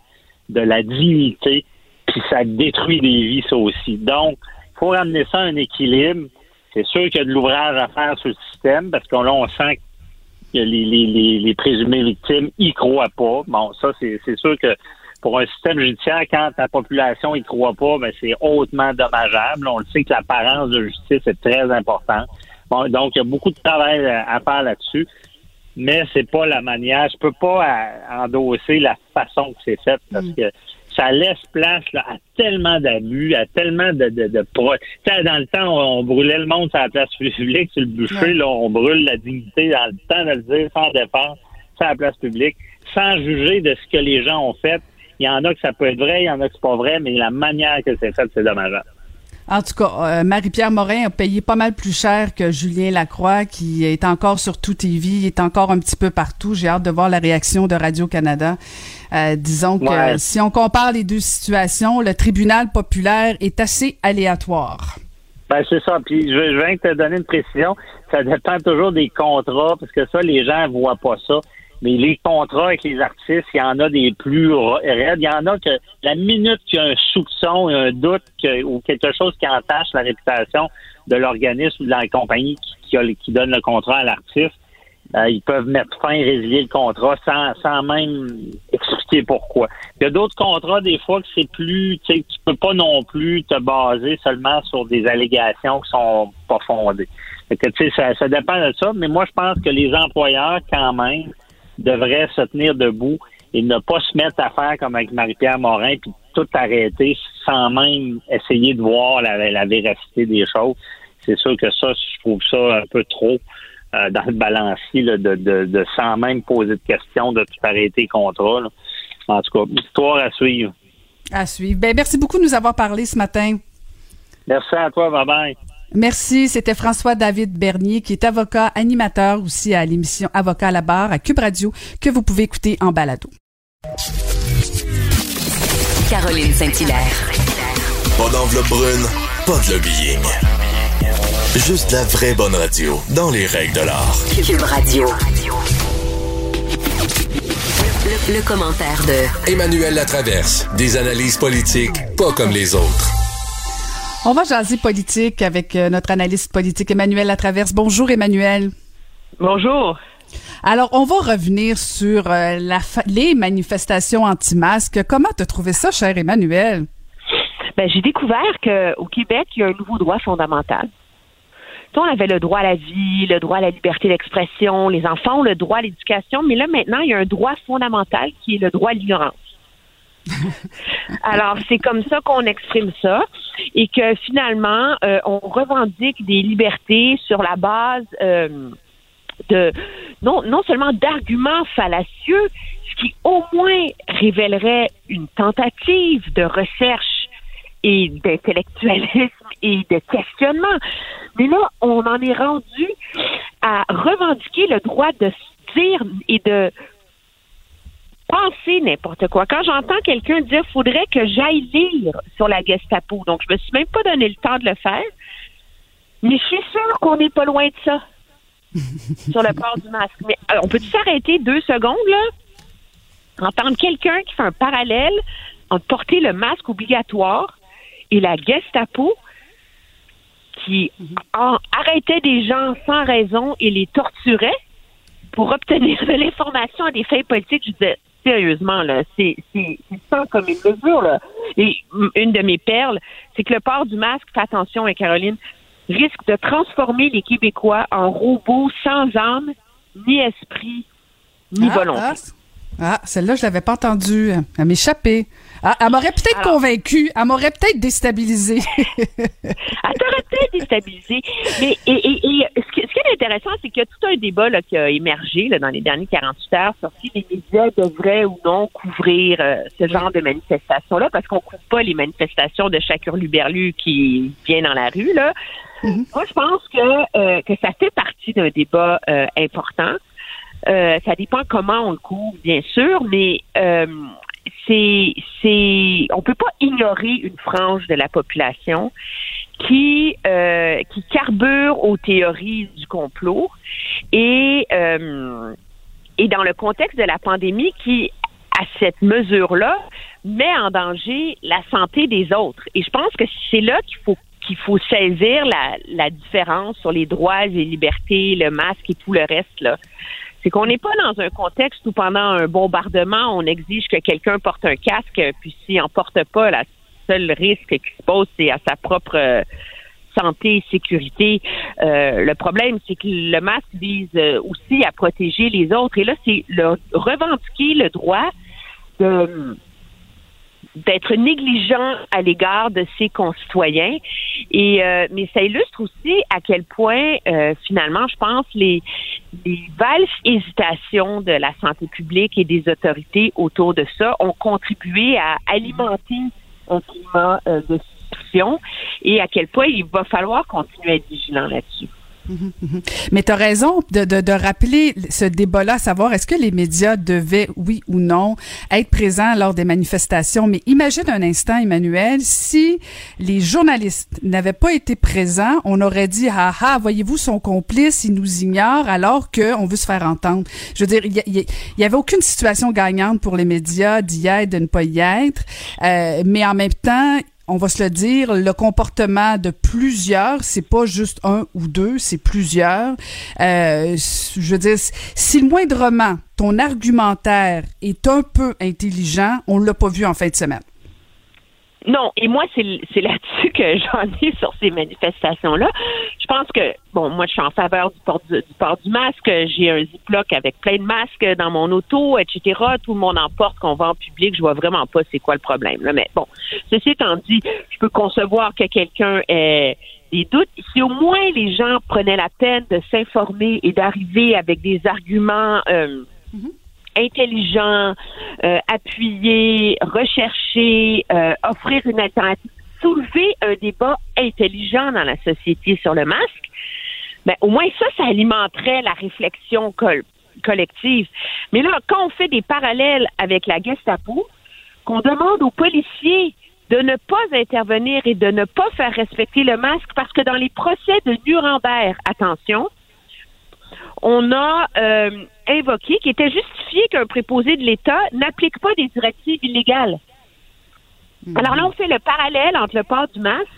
de la dignité, puis ça détruit des vies, ça aussi. Donc, il faut ramener ça à un équilibre. C'est sûr qu'il y a de l'ouvrage à faire sur le système, parce qu'on là, on sent que les, les, les, présumés victimes y croient pas. Bon, ça, c'est sûr que pour un système judiciaire, quand la population y croit pas, ben c'est hautement dommageable. On le sait que l'apparence de justice est très importante. Bon, donc, il y a beaucoup de travail à faire là-dessus mais c'est pas la manière. Je peux pas euh, endosser la façon que c'est fait parce mm. que ça laisse place à tellement d'abus, à tellement de, de, de pro... Dans le temps, on, brûlait le monde sur la place publique, sur le bûcher, là, on brûle la dignité dans le temps de le dire sans défense, sur la place publique, sans juger de ce que les gens ont fait. Il y en a que ça peut être vrai, il y en a que c'est pas vrai, mais la manière que c'est fait, c'est dommageable. En tout cas, euh, Marie-Pierre Morin a payé pas mal plus cher que Julien Lacroix, qui est encore sur tout TV, est encore un petit peu partout. J'ai hâte de voir la réaction de Radio-Canada. Euh, disons que si on compare les deux situations, le tribunal populaire est assez aléatoire. Ben, c'est ça. Puis je, je viens de te donner une précision. Ça dépend toujours des contrats, parce que ça, les gens voient pas ça. Mais les contrats avec les artistes, il y en a des plus raides. Il y en a que la minute qu'il y a un soupçon, un doute ou quelque chose qui entache la réputation de l'organisme ou de la compagnie qui, donne le contrat à l'artiste, euh, ils peuvent mettre fin et résilier le contrat sans, sans même expliquer pourquoi. Il y a d'autres contrats, des fois, que c'est plus, tu sais, tu peux pas non plus te baser seulement sur des allégations qui sont pas fondées. que, tu sais, ça, ça dépend de ça, mais moi, je pense que les employeurs, quand même, devrait se tenir debout et ne pas se mettre à faire comme avec Marie-Pierre Morin, puis tout arrêter sans même essayer de voir la, véracité des choses. C'est sûr que ça, je trouve ça un peu trop euh, dans le balancier de, de, sans même poser de questions, de tout arrêter contrat. En tout cas, histoire à suivre. À suivre. Ben, merci beaucoup de nous avoir parlé ce matin. Merci à toi. Bye bye. Merci. C'était François-David Bernier, qui est avocat, animateur aussi à l'émission Avocat à la barre à Cube Radio, que vous pouvez écouter en balado. Caroline Saint-Hilaire. Pas d'enveloppe brune, pas de lobbying. Juste la vraie bonne radio, dans les règles de l'art. Cube Radio. Le, le commentaire de Emmanuel Latraverse. Des analyses politiques pas comme les autres. On va jaser politique avec euh, notre analyste politique Emmanuel Latraverse. Bonjour Emmanuel. Bonjour. Alors, on va revenir sur euh, la les manifestations anti-masques. Comment te trouvé ça, cher Emmanuel? Ben, j'ai découvert qu'au Québec, il y a un nouveau droit fondamental. on avait le droit à la vie, le droit à la liberté d'expression, les enfants ont le droit à l'éducation, mais là, maintenant, il y a un droit fondamental qui est le droit à l'ignorance. Alors, c'est comme ça qu'on exprime ça et que finalement, euh, on revendique des libertés sur la base euh, de non, non seulement d'arguments fallacieux, ce qui au moins révélerait une tentative de recherche et d'intellectualisme et de questionnement. Mais là, on en est rendu à revendiquer le droit de dire et de penser n'importe quoi. Quand j'entends quelqu'un dire faudrait que j'aille lire sur la Gestapo, donc je me suis même pas donné le temps de le faire, mais je suis sûre qu'on n'est pas loin de ça sur le port du masque. Mais on peut s'arrêter deux secondes là, entendre quelqu'un qui fait un parallèle entre porter le masque obligatoire et la Gestapo qui arrêtait des gens sans raison et les torturait pour obtenir de l'information à des fins politiques. Je disais, sérieusement, là, c'est ça comme une mesure, là. Et une de mes perles, c'est que le port du masque, fais attention, hein, Caroline, risque de transformer les Québécois en robots sans âme ni esprit, ni Ah, volonté. ah, Ah, celle-là, je l'avais pas entendue. Elle m'échappait. Ah, elle m'aurait peut-être convaincue. Elle m'aurait peut-être déstabilisée. Elle t'aurait peut-être déstabilisé. Mais et, et, et ce, qui, est intéressant, c'est qu'il y a tout un débat là, qui a émergé là, dans les dernières 48 heures sur si les médias devraient ou non couvrir euh, ce genre de manifestations-là, parce qu'on ne couvre pas les manifestations de chaque hurluberlu qui vient dans la rue. Là. Moi, je pense que, euh, que ça fait partie d'un débat euh, important. Euh, ça dépend comment on le couvre, bien sûr, mais euh, c'est, c'est, on peut pas ignorer une frange de la population qui, euh, qui carbure aux théories du complot et, euh, et dans le contexte de la pandémie qui, à cette mesure-là, met en danger la santé des autres. Et je pense que c'est là qu'il faut qu'il faut saisir la, la différence sur les droits et libertés, le masque et tout le reste là. C'est qu'on n'est pas dans un contexte où pendant un bombardement, on exige que quelqu'un porte un casque, puis s'il n'en porte pas, la seul risque qui se pose, c'est à sa propre euh, santé et sécurité. Euh, le problème, c'est que le masque vise euh, aussi à protéger les autres. Et là, c'est le, revendiquer le droit de d'être négligent à l'égard de ses concitoyens. Et euh, mais ça illustre aussi à quel point euh, finalement, je pense, les, les valses hésitations de la santé publique et des autorités autour de ça ont contribué à alimenter un climat euh, de suspicion et à quel point il va falloir continuer à être vigilant là-dessus. Mais tu as raison de, de, de rappeler ce débat-là, savoir est-ce que les médias devaient, oui ou non, être présents lors des manifestations? Mais imagine un instant, Emmanuel, si les journalistes n'avaient pas été présents, on aurait dit, ah ah, voyez-vous, son complice, il nous ignore alors qu'on veut se faire entendre. Je veux dire, il y, y, avait aucune situation gagnante pour les médias d'y être, de ne pas y être. Euh, mais en même temps, on va se le dire, le comportement de plusieurs, c'est pas juste un ou deux, c'est plusieurs. Euh, je veux dire, si le moindrement ton argumentaire est un peu intelligent, on l'a pas vu en fin de semaine. Non, et moi, c'est là-dessus que j'en ai sur ces manifestations-là. Je pense que, bon, moi, je suis en faveur du port du, port du masque. J'ai un Ziploc avec plein de masques dans mon auto, etc. Tout le monde en porte, qu'on va en public. Je vois vraiment pas c'est quoi le problème. Mais bon, ceci étant dit, je peux concevoir que quelqu'un ait des doutes. Si au moins les gens prenaient la peine de s'informer et d'arriver avec des arguments... Euh, mm-hmm intelligent, euh, appuyé, recherché, euh, offrir une alternative, soulever un débat intelligent dans la société sur le masque, ben, au moins ça, ça alimenterait la réflexion col collective. Mais là, quand on fait des parallèles avec la Gestapo, qu'on demande aux policiers de ne pas intervenir et de ne pas faire respecter le masque parce que dans les procès de Nuremberg, attention, on a euh, invoqué qu'il était justifié qu'un préposé de l'État n'applique pas des directives illégales. Mmh. Alors là, on fait le parallèle entre le port du masque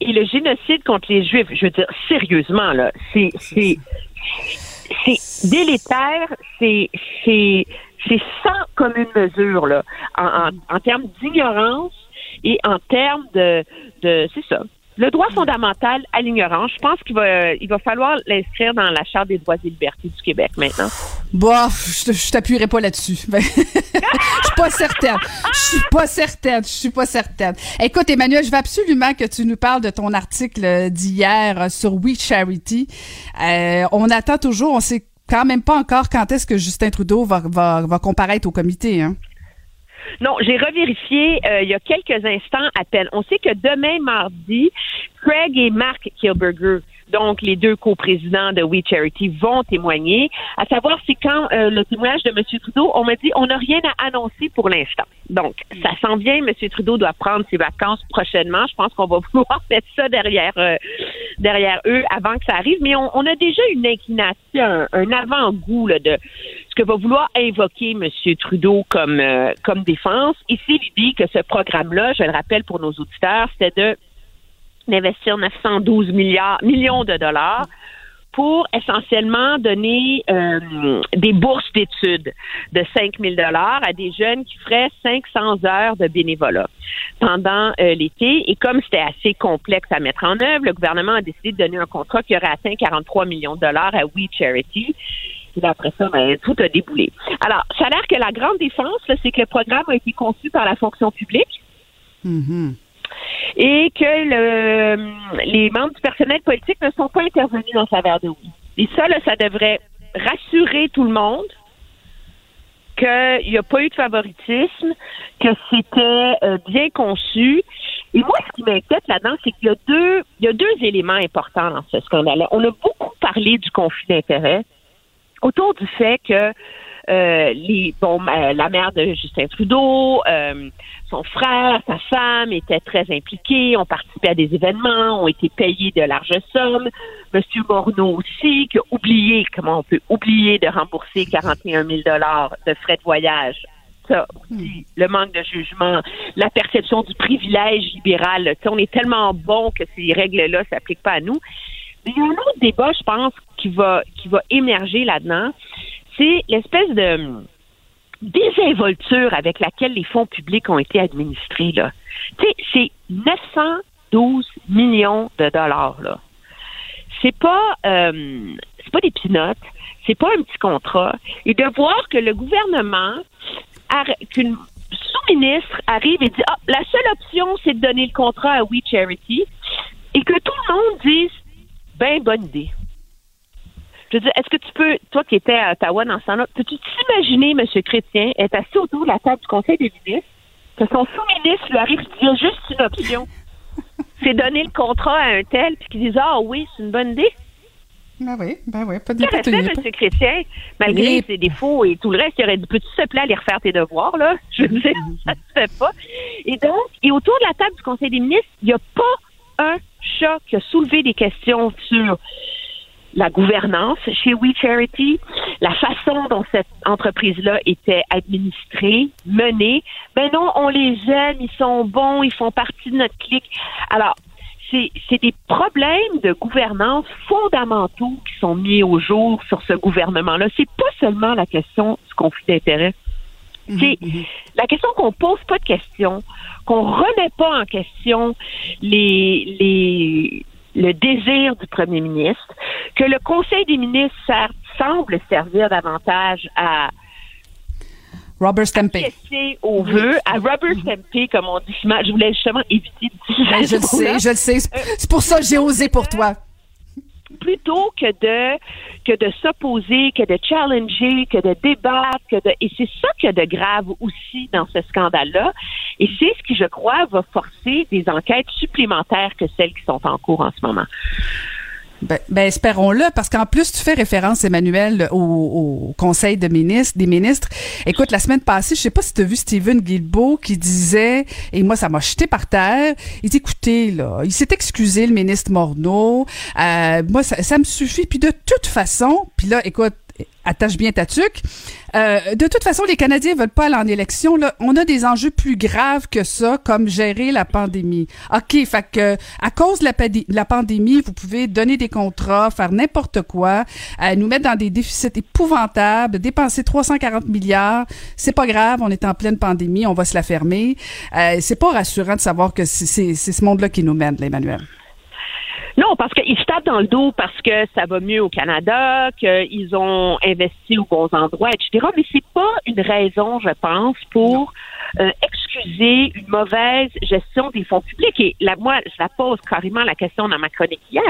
et le génocide contre les Juifs. Je veux dire, sérieusement, là, c'est c'est c'est délétère, c'est c'est c'est sans commune mesure là, en, en, en termes d'ignorance et en termes de de c'est ça, le droit fondamental à l'ignorance, je pense qu'il va, il va falloir l'inscrire dans la Charte des droits et libertés du Québec maintenant. Bon, je, t'appuierai pas là-dessus. je suis pas certaine. Je suis pas certaine. Je suis pas certaine. Écoute, Emmanuel, je veux absolument que tu nous parles de ton article d'hier sur We Charity. Euh, on attend toujours, on sait quand même pas encore quand est-ce que Justin Trudeau va, va, va comparaître au comité, hein? Non, j'ai revérifié euh, il y a quelques instants à peine. On sait que demain, mardi, Craig et Mark Kilberger, donc les deux coprésidents de We Charity, vont témoigner. À savoir, c'est quand euh, le témoignage de M. Trudeau, on m'a dit on n'a rien à annoncer pour l'instant. Donc, ça s'en vient. M. Trudeau doit prendre ses vacances prochainement. Je pense qu'on va vouloir mettre ça derrière euh, derrière eux avant que ça arrive. Mais on, on a déjà une inclination, un, un avant-goût de ce que va vouloir invoquer M. Trudeau comme, euh, comme défense. Et c'est l'idée que ce programme-là, je le rappelle pour nos auditeurs, c'était de d'investir 912 milliards, millions de dollars pour essentiellement donner euh, des bourses d'études de 5 000 à des jeunes qui feraient 500 heures de bénévolat pendant euh, l'été. Et comme c'était assez complexe à mettre en œuvre, le gouvernement a décidé de donner un contrat qui aurait atteint 43 millions de dollars à We Charity. Après ça, ben, tout a déboulé. Alors, ça a l'air que la grande défense, c'est que le programme a été conçu par la fonction publique. Mm-hmm. Et que le, les membres du personnel politique ne sont pas intervenus dans sa de oui. Et ça, là, ça devrait rassurer tout le monde qu'il n'y a pas eu de favoritisme, que c'était euh, bien conçu. Et moi, ce qui m'inquiète là-dedans, c'est qu'il y a deux, il y a deux éléments importants dans ce scandale-là. On a beaucoup parlé du conflit d'intérêts autour du fait que euh, les, bon, la mère de Justin Trudeau, euh, son frère, sa femme étaient très impliqués, ont participé à des événements, ont été payés de larges sommes. Monsieur Morneau aussi, qui a oublié, comment on peut oublier de rembourser 41 000 dollars de frais de voyage. Ça aussi, le manque de jugement, la perception du privilège libéral. on est tellement bon que ces règles-là s'appliquent pas à nous. Il y a un autre débat, je pense, qui va, qui va émerger là-dedans. C'est l'espèce de désinvolture avec laquelle les fonds publics ont été administrés. Là. Tu sais, c'est 912 millions de dollars. Là. C'est pas, euh, c'est pas des pinottes, c'est pas un petit contrat. Et de voir que le gouvernement, qu'une sous-ministre arrive et dit ah, la seule option, c'est de donner le contrat à We Charity, et que tout le monde dise ben bonne idée. Je veux dire, est-ce que tu peux, toi qui étais à Ottawa dans ce temps-là, peux-tu t'imaginer, M. Chrétien, être assis autour de la table du Conseil des ministres, que son sous-ministre lui arrive il y a juste une option? c'est donner le contrat à un tel, puis qu'il dise Ah oui, c'est une bonne idée. Ben oui, ben oui, pas de fait, M. Chrétien, malgré ses défauts et tout le reste, il aurait dit Peux-tu te plaît aller refaire tes devoirs, là? Je veux dire, ça se fait pas. Et donc, et autour de la table du Conseil des ministres, il n'y a pas un qui a soulevé des questions sur la gouvernance chez We Charity, la façon dont cette entreprise-là était administrée, menée. Ben non, on les aime, ils sont bons, ils font partie de notre clique. Alors, c'est des problèmes de gouvernance fondamentaux qui sont mis au jour sur ce gouvernement-là. C'est pas seulement la question du conflit d'intérêts. C'est mhm. la question qu'on pose pas de questions, qu'on remet pas en question les, les le désir du premier ministre, que le Conseil des ministres semble servir davantage à Robert Stempé. au vœu, à Robert Stempé, comme on dit. Je voulais justement éviter de dire. Ben, je le sais, je le sais. C'est pour ça que j'ai osé pour toi plutôt que de que de s'opposer, que de challenger, que de débattre, que de et c'est ça qu'il a de grave aussi dans ce scandale-là. Et c'est ce qui, je crois, va forcer des enquêtes supplémentaires que celles qui sont en cours en ce moment. Ben, ben, espérons-le, parce qu'en plus, tu fais référence, Emmanuel, au, Conseil de ministres, des ministres. Écoute, la semaine passée, je sais pas si tu as vu Stephen Guilbeault qui disait, et moi, ça m'a jeté par terre, il dit, écoutez, là, il s'est excusé, le ministre Morneau, euh, moi, ça, ça me suffit, puis de toute façon, puis là, écoute, attache bien ta tuque. Euh, de toute façon, les Canadiens veulent pas aller en élection. Là. On a des enjeux plus graves que ça, comme gérer la pandémie. OK, fait que à cause de la, pandémie, vous pouvez donner des contrats, faire n'importe quoi, euh, nous mettre dans des déficits épouvantables, dépenser 340 milliards. C'est pas grave, on est en pleine pandémie, on va se la fermer. Euh, c'est pas rassurant de savoir que c'est ce monde-là qui nous mène, Emmanuel. Non, parce qu'ils se tapent dans le dos parce que ça va mieux au Canada, qu'ils ont investi aux bons endroits, etc. Mais c'est pas une raison, je pense, pour euh, excuser une mauvaise gestion des fonds publics. Et là, moi, je la pose carrément la question dans ma chronique hier.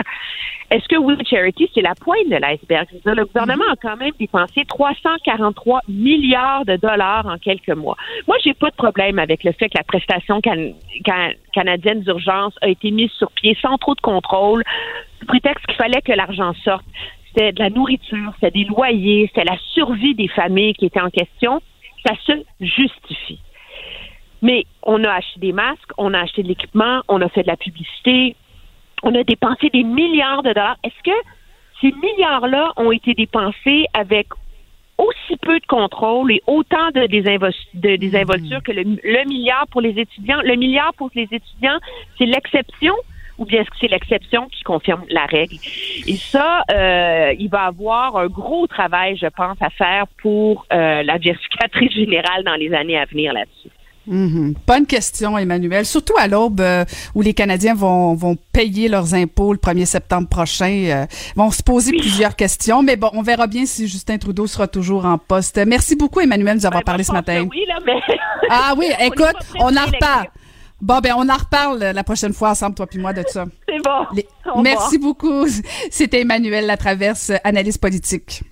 Est-ce que We Charity, c'est la pointe de l'iceberg? Le gouvernement a quand même dépensé 343 milliards de dollars en quelques mois. Moi, j'ai pas de problème avec le fait que la prestation canadienne d'urgence a été mise sur pied sans trop de contrôle, sous prétexte qu'il fallait que l'argent sorte. C'était de la nourriture, c'était des loyers, c'était la survie des familles qui étaient en question. Ça se justifie. Mais on a acheté des masques, on a acheté de l'équipement, on a fait de la publicité, on a dépensé des milliards de dollars. Est-ce que ces milliards-là ont été dépensés avec aussi peu de contrôle et autant de, désinvolture que le, milliard pour les étudiants? Le milliard pour les étudiants, c'est l'exception ou bien est-ce que c'est l'exception qui confirme la règle? Et ça, euh, il va avoir un gros travail, je pense, à faire pour euh, la vérificatrice générale dans les années à venir là-dessus. Mhm. Bonne question, Emmanuel. Surtout à l'aube euh, où les Canadiens vont, vont payer leurs impôts le 1er septembre prochain. Euh, vont se poser plusieurs questions. Mais bon, on verra bien si Justin Trudeau sera toujours en poste. Merci beaucoup, Emmanuel, de nous avoir Ben, parlé ce matin. Oui, là, mais Ah oui, On écoute, très on en reparle. Bon, ben, on en reparle la prochaine fois ensemble, toi puis moi, de ça. c'est bon. Les-. Merci beaucoup. C'était Emmanuel Latraverse, analyste politique.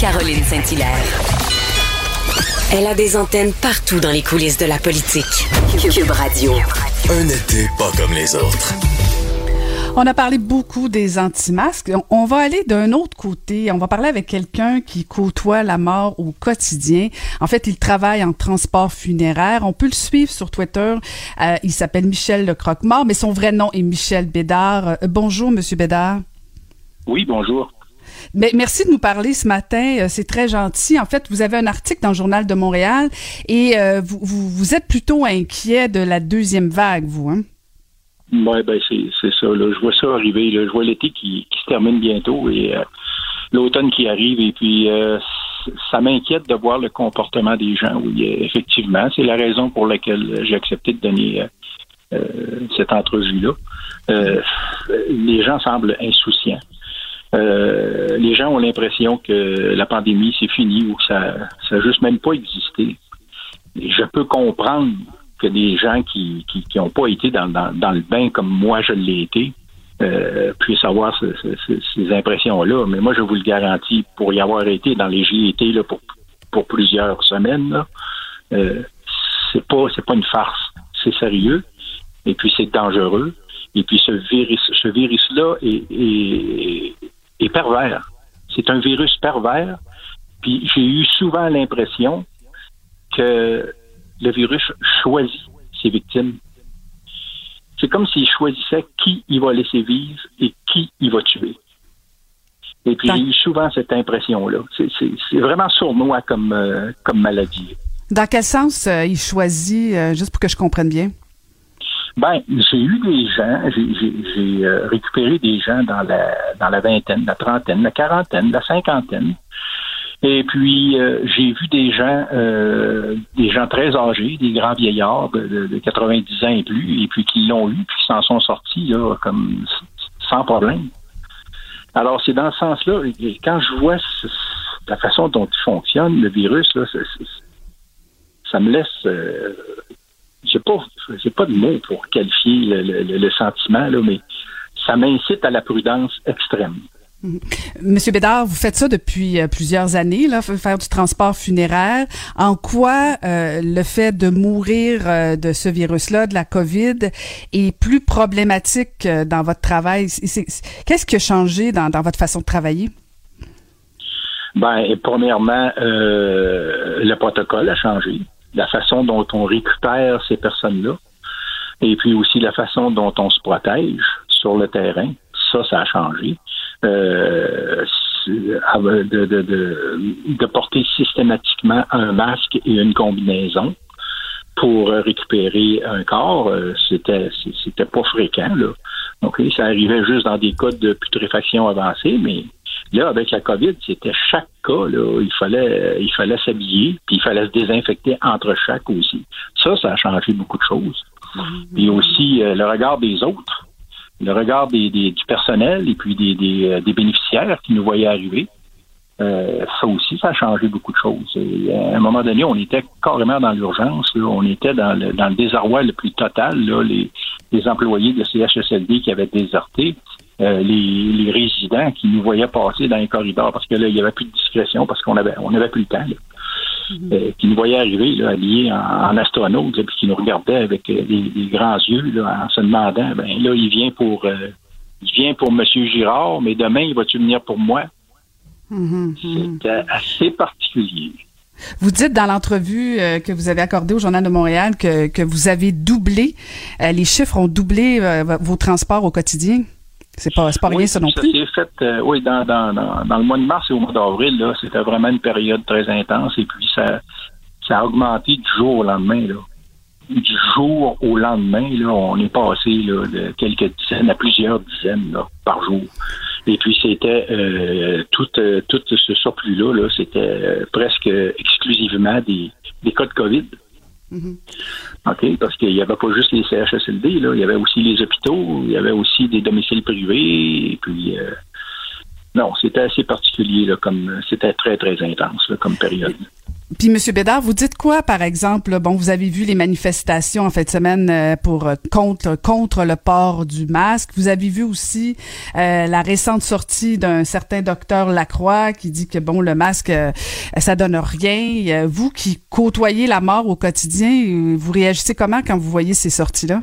Caroline Saint-Hilaire. Elle a des antennes partout dans les coulisses de la politique. Cube Radio. Un été pas comme les autres. On a parlé beaucoup des anti-masques. On- va aller d'un autre côté. On va parler avec quelqu'un qui côtoie la mort au quotidien. En fait, il travaille en transport funéraire. On peut le suivre sur Twitter. Euh, il s'appelle Michel Le Croque-Mort, mais son vrai nom est Michel Bédard. Euh, bonjour, Monsieur Bédard. Oui, bonjour. Merci de nous parler ce matin. Euh, C'est très gentil. En fait, vous avez un article dans le Journal de Montréal et euh, vous, vous, êtes plutôt inquiet de la deuxième vague, vous, hein? Ouais, ben c'est ça. Là. Je vois ça arriver. Je vois l'été qui, se termine bientôt et euh, l'automne qui arrive. Et puis, ça m'inquiète de voir le comportement des gens. Oui, effectivement, c'est la raison pour laquelle j'ai accepté de donner cette entrevue-là. Les gens semblent insouciants. Euh, les gens ont l'impression que la pandémie c'est fini ou que ça n'a juste même pas existé. Je peux comprendre que des gens qui qui qui pas été dans, dans, le bain comme moi je l'ai été euh, puissent avoir ce- ce- ce- ces impressions-là. Mais moi, je vous le garantis, pour y avoir été dans les été là, pour, pour plusieurs semaines, là, euh, c'est pas pas une farce. C'est sérieux. Et puis c'est dangereux. Et puis ce virus, ce virus-là est, est pervers. C'est un virus pervers. Puis j'ai eu souvent l'impression que le virus choisit ses victimes. C'est comme s'il choisissait qui il va laisser vivre et qui il va tuer. Et puis j'ai eu souvent cette impression-là. C'est- vraiment sournois comme, euh, comme maladie. Dans quel sens euh, il choisit, euh, juste pour que je comprenne bien? Ben, j'ai eu des gens, j'ai- euh, récupéré des gens dans la dans la vingtaine, la trentaine, la quarantaine, la cinquantaine. Et puis euh, j'ai vu des gens, euh, des gens très âgés, des grands vieillards de, de- de 90 ans et plus, et puis qui l'ont eu, puis qui s'en sont sortis là, comme sans problème. Alors c'est dans ce sens-là. Quand je vois la façon dont il fonctionne, le virus, là, ça me laisse euh, j'ai pas j'ai pas de mots pour qualifier le, le- le sentiment là, mais ça m'incite à la prudence extrême. Monsieur Bédard, vous faites ça depuis euh, plusieurs années, là, faire du transport funéraire. En quoi euh, le fait de mourir euh, de ce virus-là, de la COVID, est plus problématique euh, dans votre travail? Qu'est-ce qui a changé dans, dans votre façon de travailler? Ben, premièrement, le protocole a changé, la façon dont on récupère ces personnes-là, et puis aussi la façon dont on se protège sur le terrain. Ça, ça a changé. Euh, de, de, de, de porter systématiquement un masque et une combinaison pour récupérer un corps, euh, c'était c'était pas fréquent là. Donc ça arrivait juste dans des cas de putréfaction avancée, mais là avec la COVID, c'était chaque cas là, il fallait il fallait s'habiller, puis il fallait se désinfecter entre chaque aussi. Ça, ça a changé beaucoup de choses. Puis aussi euh, le regard des autres, le regard des, des- du personnel et puis des, des, euh, des bénéficiaires qui nous voyaient arriver. Euh, ça aussi, ça a changé beaucoup de choses. Et à un moment donné, on était carrément dans l'urgence. On était dans le, dans le désarroi le plus total. Là. Les, les employés de CHSLD qui avaient déserté, euh, les, les résidents qui nous voyaient passer dans les corridors parce que là, il n'y avait plus de discrétion parce qu'on avait on avait plus le temps. là. Euh, qui nous voyaient arriver là, habillés en, en astronaute, là, puis qui nous regardaient avec euh, des, des grands yeux là, en se demandant ben là, il vient pour euh, il vient pour Monsieur Girard, mais demain, il va-tu venir pour moi? C'était assez particulier. Vous dites dans l'entrevue euh, que vous avez accordée au Journal de Montréal que, que vous avez doublé, euh, les chiffres ont doublé euh, vos transports au quotidien. C'est pas, pas rien, ça non plus. fait, euh, oui, dans, dans, dans, dans le mois de mars et au mois d'avril, là, c'était vraiment une période très intense et puis ça, ça a augmenté du jour au lendemain. Là. du jour au lendemain, là, on est passé là, de quelques dizaines à plusieurs dizaines là, par jour. Et puis c'était euh, tout, euh, tout ce surplus-là, là, c'était presque exclusivement des, des cas de COVID. OK? Parce qu'il n'y avait pas juste les CHSLD, là, il y avait aussi les hôpitaux, il y avait aussi des domiciles privés, et puis euh, non, c'était assez particulier, là, comme c'était très, très intense comme période. Puis, Monsieur Bédard, vous dites quoi, par exemple? Bon, vous avez vu les manifestations en fin de semaine euh, pour euh, contre contre le port du masque. Vous avez vu aussi euh, la récente sortie d'un certain docteur Lacroix qui dit que bon, le masque, ça donne rien. Vous qui côtoyez la mort au quotidien, vous réagissez comment quand vous voyez ces sorties-là?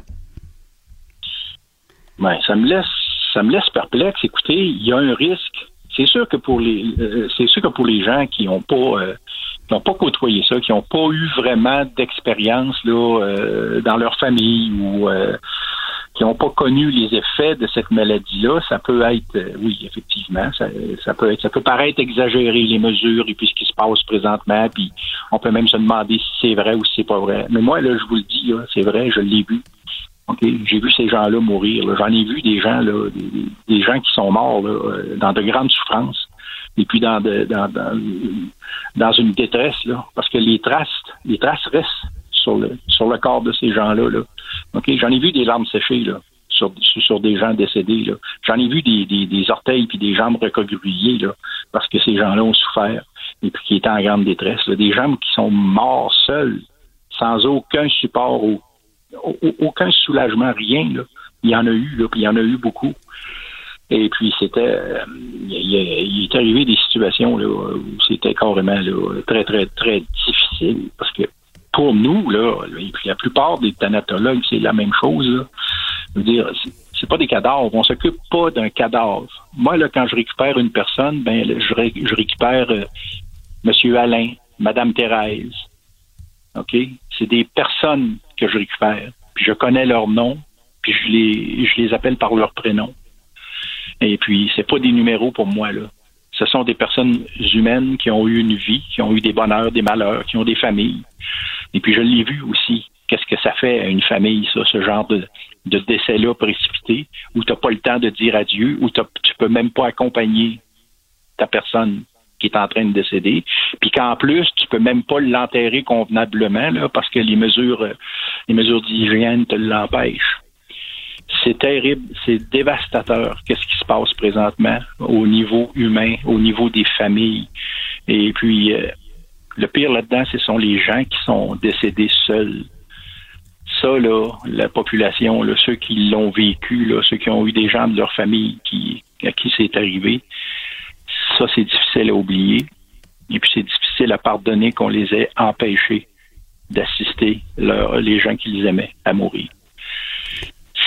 Ben, ça me laisse ça me laisse perplexe. Écoutez, il y a un risque. C'est sûr que pour les c'est sûr que pour les gens qui n'ont pas qui n'ont pas côtoyé ça, qui n'ont pas eu vraiment d'expérience là euh, dans leur famille ou euh, qui n'ont pas connu les effets de cette maladie-là, ça peut être, euh, oui, effectivement, ça, peut être, ça peut paraître exagéré les mesures et puis ce qui se passe présentement, puis on peut même se demander si c'est vrai ou si c'est pas vrai. Mais moi, là, je vous le dis, c'est vrai, je l'ai vu. OK? J'ai vu ces gens-là mourir. J'en ai vu des gens, là, des, des gens qui sont morts là, euh, dans de grandes souffrances. Et puis dans, dans, dans, dans une détresse, là. Parce que les traces, les traces restent sur le sur le corps de ces gens-là. Là. OK? J'en ai vu des larmes séchées, là. Sur, sur, des gens décédés. J'en ai vu des, des, des orteils puis des jambes recroquevillées là, parce que ces gens-là ont souffert et puis qui étaient en grande détresse. là. Des gens qui sont morts seuls, sans aucun support, au- au- aucun soulagement, rien. Là. Il y en a eu, là, puis il y en a eu beaucoup. Et puis c'était, euh, il, est arrivé des situations là, où c'était carrément très très très difficile parce que pour nous là, la plupart des thanatologues c'est la même chose. Là. Je veux dire, c'est- pas des cadavres, on s'occupe pas d'un cadavre. Moi là, quand je récupère une personne, ben je, je récupère euh, Monsieur Alain, Madame Thérèse. OK? C'est des personnes que je récupère. Puis je connais leur nom, puis je les, je les appelle par leur prénom. Et puis, c'est pas des numéros pour moi, là. Ce sont des personnes humaines qui ont eu une vie, qui ont eu des bonheurs, des malheurs, qui ont des familles. Et puis, je l'ai vu aussi. Qu'est-ce que ça fait à une famille, ça, ce genre de, de décès-là précipité, où tu n'as pas le temps de dire adieu, où tu peux même pas accompagner ta personne qui est en train de décéder, puis qu'en plus, tu peux même pas l'enterrer convenablement, là, parce que les mesures, euh, les mesures d'hygiène te l'empêchent. C'est terrible, c'est dévastateur. Qu'est-ce qui se passe présentement au niveau humain, au niveau des familles. Et puis, euh, le pire là-dedans, ce sont les gens qui sont décédés seuls. Ça, là, la population, là, ceux qui l'ont vécu, là, ceux qui ont eu des gens de leur famille à qui c'est arrivé, ça, c'est difficile à oublier. Et puis, c'est difficile à pardonner qu'on les ait empêchés d'assister les gens qu'ils aimaient à mourir.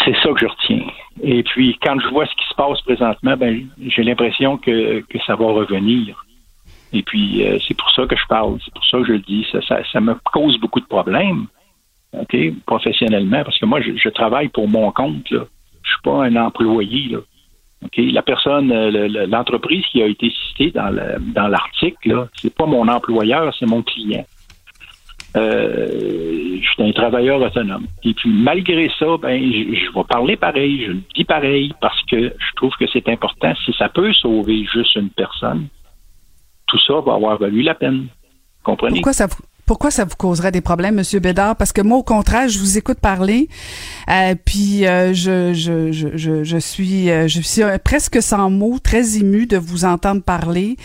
C'est ça que je retiens. Et puis, quand je vois ce qui se passe présentement, ben, j'ai l'impression que, que ça va revenir. Et puis, euh, c'est pour ça que je parle, c'est pour ça que je le dis. Ça, ça, me cause beaucoup de problèmes, OK, professionnellement, parce que moi, je, travaille pour mon compte, là. Je suis pas un employé, là. La personne, euh, le- le- l'entreprise qui a été citée dans le- dans l'article, là, c'est pas mon employeur, c'est mon client. Euh, je suis un travailleur autonome. Et puis, malgré ça, ben, je, vais parler pareil, je le dis pareil, parce que je trouve que c'est important. Si ça peut sauver juste une personne, tout ça va avoir valu la peine. Comprenez? Pourquoi ça pourquoi ça vous causerait des problèmes, Monsieur Bédard? Parce que moi, au contraire, je vous écoute parler, euh, puis euh, je, je, je, je, suis euh, je suis euh, presque sans mots, très émue de vous entendre parler.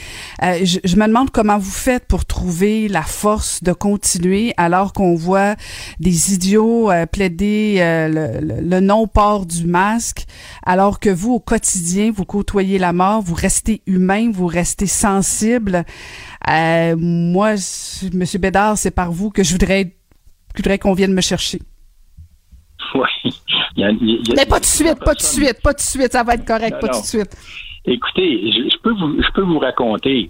Euh, je, je me demande comment vous faites pour trouver la force de continuer alors qu'on voit des idiots euh, plaider euh, le, le- le non-port du masque, alors que vous, au quotidien, vous côtoyez la mort, vous restez humain, vous restez sensible. Euh, moi, Monsieur Bédard, c'est par vous que je voudrais, je voudrais qu'on vienne me chercher. Oui. Il y a- il y a- il y a- Mais pas de suite, pas de suite, pas de suite, ça va être correct, Non, pas non. de suite. Écoutez, je, je peux vous, je peux vous raconter,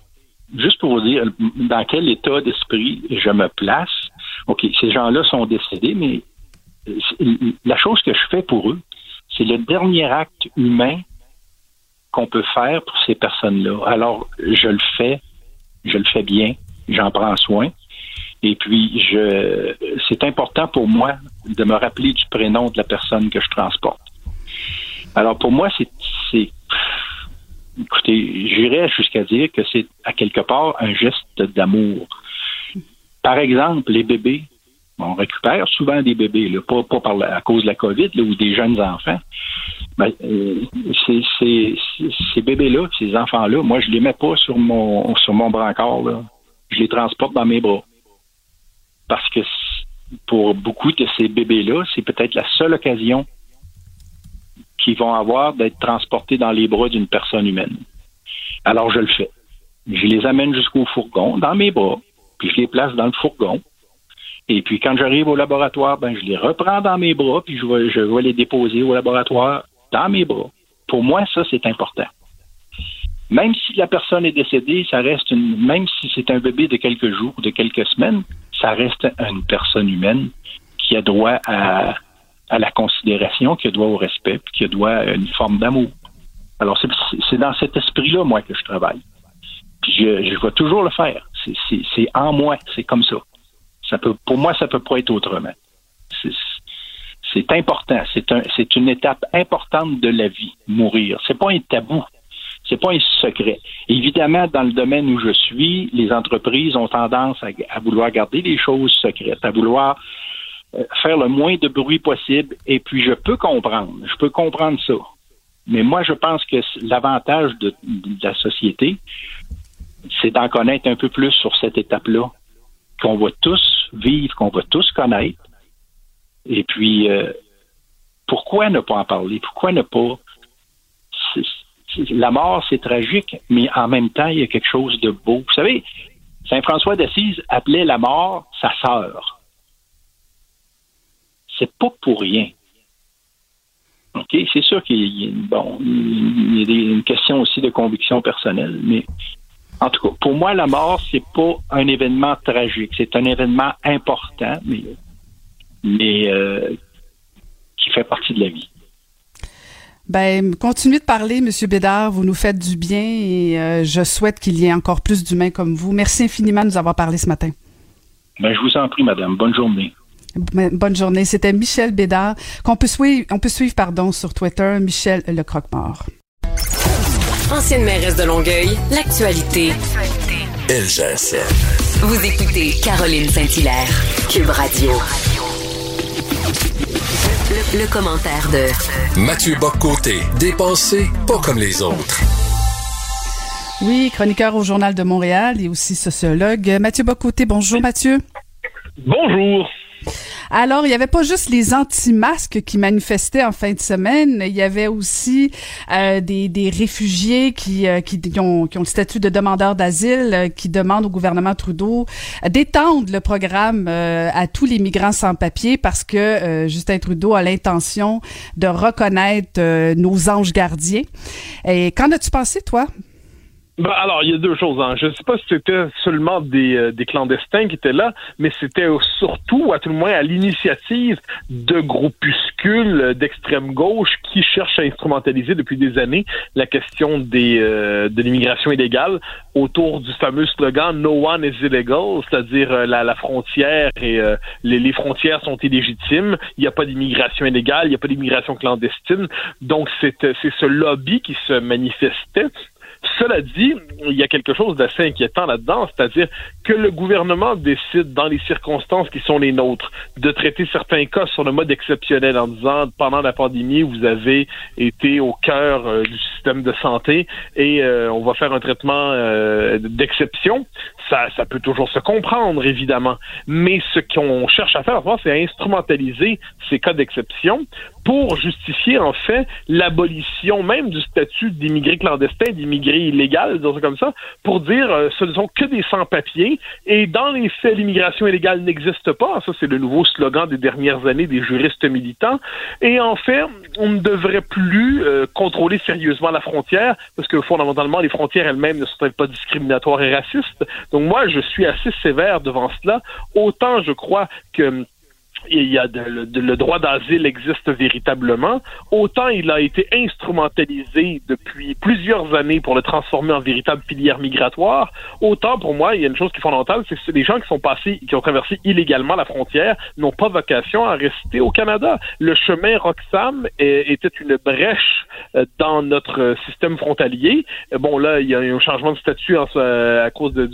juste pour vous dire dans quel état d'esprit je me place. OK, ces gens-là sont décédés, mais c'est- la chose que je fais pour eux, c'est le dernier acte humain qu'on peut faire pour ces personnes-là. Alors, je le fais, je le fais bien, j'en prends soin. Et puis, je, c'est important pour moi de me rappeler du prénom de la personne que je transporte. Alors pour moi, c'est, c'est écoutez, j'irais jusqu'à dire que c'est à quelque part un geste d'amour. Par exemple, les bébés, on récupère souvent des bébés, là, pas, pas par à cause de la COVID là, ou des jeunes enfants. Ben, euh, ces bébés-là, ces enfants-là, moi, je les mets pas sur mon sur mon brancard. Là. Je les transporte dans mes bras. Parce que pour beaucoup de ces bébés-là, c'est peut-être la seule occasion qu'ils vont avoir d'être transportés dans les bras d'une personne humaine. Alors, je le fais. Je les amène jusqu'au fourgon, dans mes bras, puis je les place dans le fourgon. Et puis, quand j'arrive au laboratoire, ben, je les reprends dans mes bras, puis je vais, je vais les déposer au laboratoire dans mes bras. Pour moi, ça, c'est important. Même si la personne est décédée, ça reste une, même si c'est un bébé de quelques jours, de quelques semaines, ça reste une personne humaine qui a droit à, à la considération, qui a droit au respect, qui a droit à une forme d'amour. Alors, c'est dans cet esprit-là, moi, que je travaille. Puis je, je vais toujours le faire. C'est en moi, c'est comme ça. Pour moi, ça peut pas être autrement. C'est important. C'est un, une étape importante de la vie, mourir. C'est pas un tabou. C'est pas un secret. Évidemment, dans le domaine où je suis, les entreprises ont tendance à, vouloir garder les choses secrètes, à vouloir euh, faire le moins de bruit possible. Et puis, je peux comprendre. Je peux comprendre ça. Mais moi, je pense que l'avantage de, la société, c'est d'en connaître un peu plus sur cette étape-là, qu'on va tous vivre, qu'on va tous connaître. Et puis, euh, pourquoi ne pas en parler? Pourquoi ne pas... La mort, c'est tragique, mais en même temps, il y a quelque chose de beau. Vous savez, Saint François d'Assise appelait la mort sa sœur. C'est pas pour rien. OK? C'est sûr qu'il y y a une question aussi de conviction personnelle, mais en tout cas, pour moi, la mort, c'est pas un événement tragique. C'est un événement important, mais, mais euh, qui fait partie de la vie. Ben, continuez de parler, Monsieur Bédard. Vous nous faites du bien et euh, je souhaite qu'il y ait encore plus d'humains comme vous. Merci infiniment de nous avoir parlé ce matin. Ben, je vous en prie, Madame. Bonne journée. Bonne journée. C'était Michel Bédard, qu'on peut suivre, on peut suivre, pardon, sur Twitter, Michel le croque-mort. Ancienne mairesse de Longueuil, l'actualité. LGSN. Vous écoutez Caroline Saint-Hilaire, Cube Radio. Le, commentaire de Mathieu Boccoté, dépensé pas comme les autres. Oui, chroniqueur au Journal de Montréal et aussi sociologue. Mathieu Bocoté, bonjour Mathieu. Bonjour. Alors, il n'y avait pas juste les anti-masques qui manifestaient en fin de semaine, il y avait aussi euh, des, réfugiés qui, euh, qui, ont, qui, ont, le statut de demandeurs d'asile, euh, qui demandent au gouvernement Trudeau d'étendre le programme à tous les migrants sans papier parce que Justin Trudeau a l'intention de reconnaître nos anges gardiens. Et qu'en as-tu pensé, toi? Ben, alors, il y a deux choses. Hein. Je ne sais pas si c'était seulement des, euh, des, clandestins qui étaient là, mais c'était surtout, à tout le moins, à l'initiative de groupuscules d'extrême gauche qui cherchent à instrumentaliser depuis des années la question des, euh, de l'immigration illégale autour du fameux slogan No one is illegal, c'est-à-dire euh, la, la, frontière et les, les, frontières sont illégitimes. Il n'y a pas d'immigration illégale, il n'y a pas d'immigration clandestine. Donc, c'est ce lobby qui se manifestait cela dit, il y a quelque chose d'assez inquiétant là-dedans, c'est-à-dire que le gouvernement décide, dans les circonstances qui sont les nôtres, de traiter certains cas sur le mode exceptionnel en disant pendant la pandémie, vous avez été au cœur euh, du système de santé et euh, on va faire un traitement euh, d'exception. Ça, ça peut toujours se comprendre, évidemment. Mais ce qu'on cherche à faire, c'est instrumentaliser ces cas d'exception pour justifier en fait l'abolition même du statut d'immigré clandestin, d'immigré illégal, disons comme ça, pour dire euh, ce ne sont que des sans-papiers et dans les faits l'immigration illégale n'existe pas. Ça c'est le nouveau slogan des dernières années des juristes militants. Et en fait, on ne devrait plus euh, contrôler sérieusement la frontière parce que fondamentalement les frontières elles-mêmes ne sont pas discriminatoires et racistes. Donc moi je suis assez sévère devant cela. Autant je crois que il y a le droit d'asile existe véritablement, autant il a été instrumentalisé depuis plusieurs années pour le transformer en véritable filière migratoire, autant pour moi, il y a une chose qui est fondamentale, c'est que les gens qui sont passés, qui ont traversé illégalement la frontière, n'ont pas vocation à rester au Canada. Le chemin Roxham était une brèche euh, dans notre système frontalier. Bon, là, il y a un changement de statut à cause de,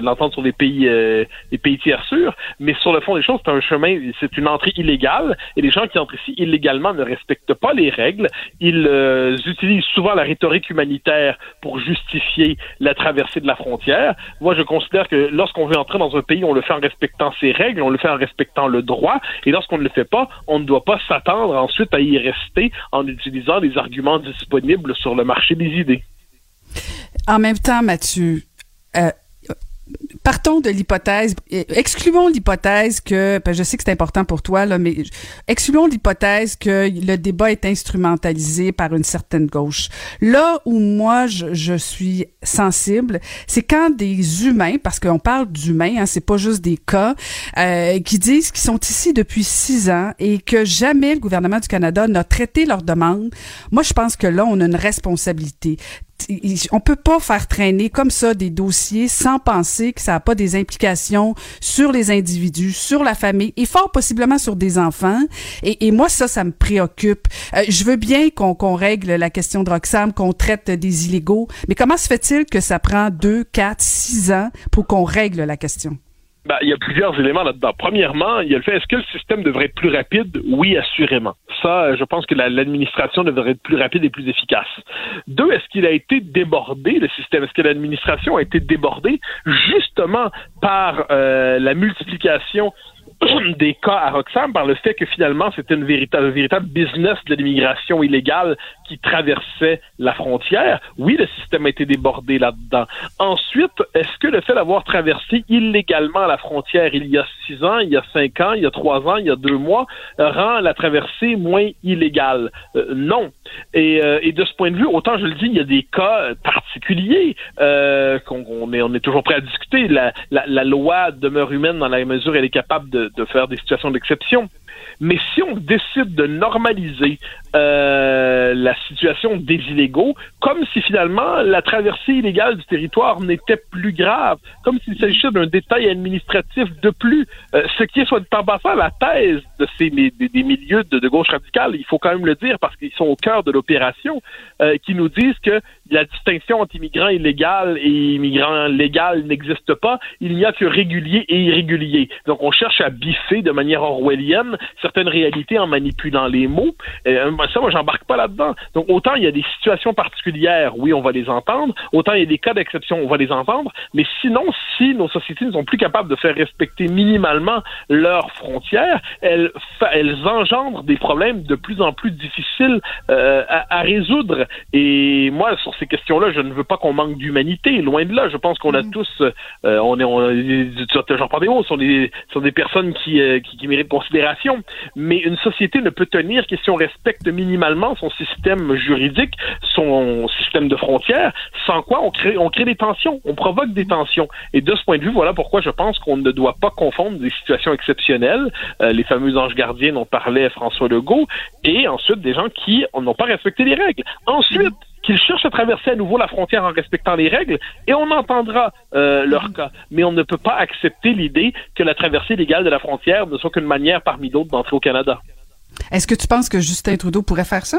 l'entente sur les pays, euh, les pays tiers sûrs, mais sur le fond des choses, c'est un chemin, une entrée illégale, et les gens qui entrent ici illégalement ne respectent pas les règles. Ils euh, utilisent souvent la rhétorique humanitaire pour justifier la traversée de la frontière. Moi, je considère que lorsqu'on veut entrer dans un pays, on le fait en respectant ses règles, on le fait en respectant le droit, et lorsqu'on ne le fait pas, on ne doit pas s'attendre ensuite à y rester en utilisant les arguments disponibles sur le marché des idées. En même temps, Mathieu, euh, partons de l'hypothèse, excluons l'hypothèse que, ben, je sais que c'est important pour toi, là, mais excluons l'hypothèse que le débat est instrumentalisé par une certaine gauche. Là où moi je, je suis sensible, c'est quand des humains, parce qu'on parle d'humains, hein, c'est pas juste des cas, euh, qui disent qu'ils sont ici depuis six ans et que jamais le gouvernement du Canada n'a traité leur demande. Moi, je pense que là, on a une responsabilité on peut pas faire traîner comme ça des dossiers sans penser que ça n'a pas des implications sur les individus, sur la famille et fort possiblement sur des enfants. Et, moi, ça, ça me préoccupe. Euh, je veux bien qu'on règle la question de Roxham, qu'on traite des illégaux, mais comment se fait-il que ça prend deux, quatre, six ans pour qu'on règle la question? Ben, il y a plusieurs éléments là-dedans. Premièrement, il y a le fait, est-ce que le système devrait être plus rapide? Oui, assurément. Ça, je pense que l'administration devrait être plus rapide et plus efficace. Deux, est-ce qu'il a été débordé, le système? Est-ce que l'administration a été débordée justement par euh, la multiplication des cas à Roxham par le fait que finalement c'était une véritable, véritable business de l'immigration illégale qui traversait la frontière. Oui, le système a été débordé là-dedans. Ensuite, est-ce que le fait d'avoir traversé illégalement la frontière il y a six ans, il y a cinq ans, il y a trois ans, il y a deux mois, rend la traversée moins illégale? Euh, non. Et, euh, et, de ce point de vue, autant je le dis, il y a des cas particuliers euh, qu'on est, on est toujours prêt à discuter. La, la, la loi demeure humaine dans la mesure où elle est capable de de, faire des situations d'exception. Mais si on décide de normaliser euh, la situation des illégaux, comme si finalement la traversée illégale du territoire n'était plus grave, comme s'il s'agissait d'un détail administratif de plus, euh, ce qui est soit en passant la thèse de ces des, milieux de, gauche radicale, il faut quand même le dire parce qu'ils sont au cœur de l'opération, euh, qui nous disent que la distinction entre immigrants illégaux et immigrants légaux n'existe pas, il n'y a que réguliers et irréguliers. Donc on cherche à biffer de manière orwellienne certaines réalités en manipulant les mots. Euh, ça, moi, j'embarque pas là-dedans. Donc, autant il y a des situations particulières, oui, on va les entendre. Autant il y a des cas d'exception, on va les entendre. Mais sinon, si nos sociétés ne sont plus capables de faire respecter minimalement leurs frontières, elles, engendrent des problèmes de plus en plus difficiles euh, à, résoudre. Et moi, sur ces questions-là, je ne veux pas qu'on manque d'humanité. Loin de là, je pense qu'on a mm. tous, euh, on est, on, j'en parle des mots, sont des, sont des personnes qui, qui, qui méritent considération mais une société ne peut tenir que si on respecte minimalement son système juridique, son système de frontières, sans quoi on crée, on crée des tensions, on provoque des tensions. Et de ce point de vue, voilà pourquoi je pense qu'on ne doit pas confondre des situations exceptionnelles, euh, les fameux anges gardiens dont parlait François Legault, et ensuite des gens qui n'ont pas respecté les règles. Ensuite, qu'ils cherchent à traverser à nouveau la frontière en respectant les règles, et on entendra euh, leur cas. Mais on ne peut pas accepter l'idée que la traversée légale de la frontière ne soit qu'une manière parmi d'autres d'entrer au Canada. Est-ce que tu penses que Justin Trudeau pourrait faire ça?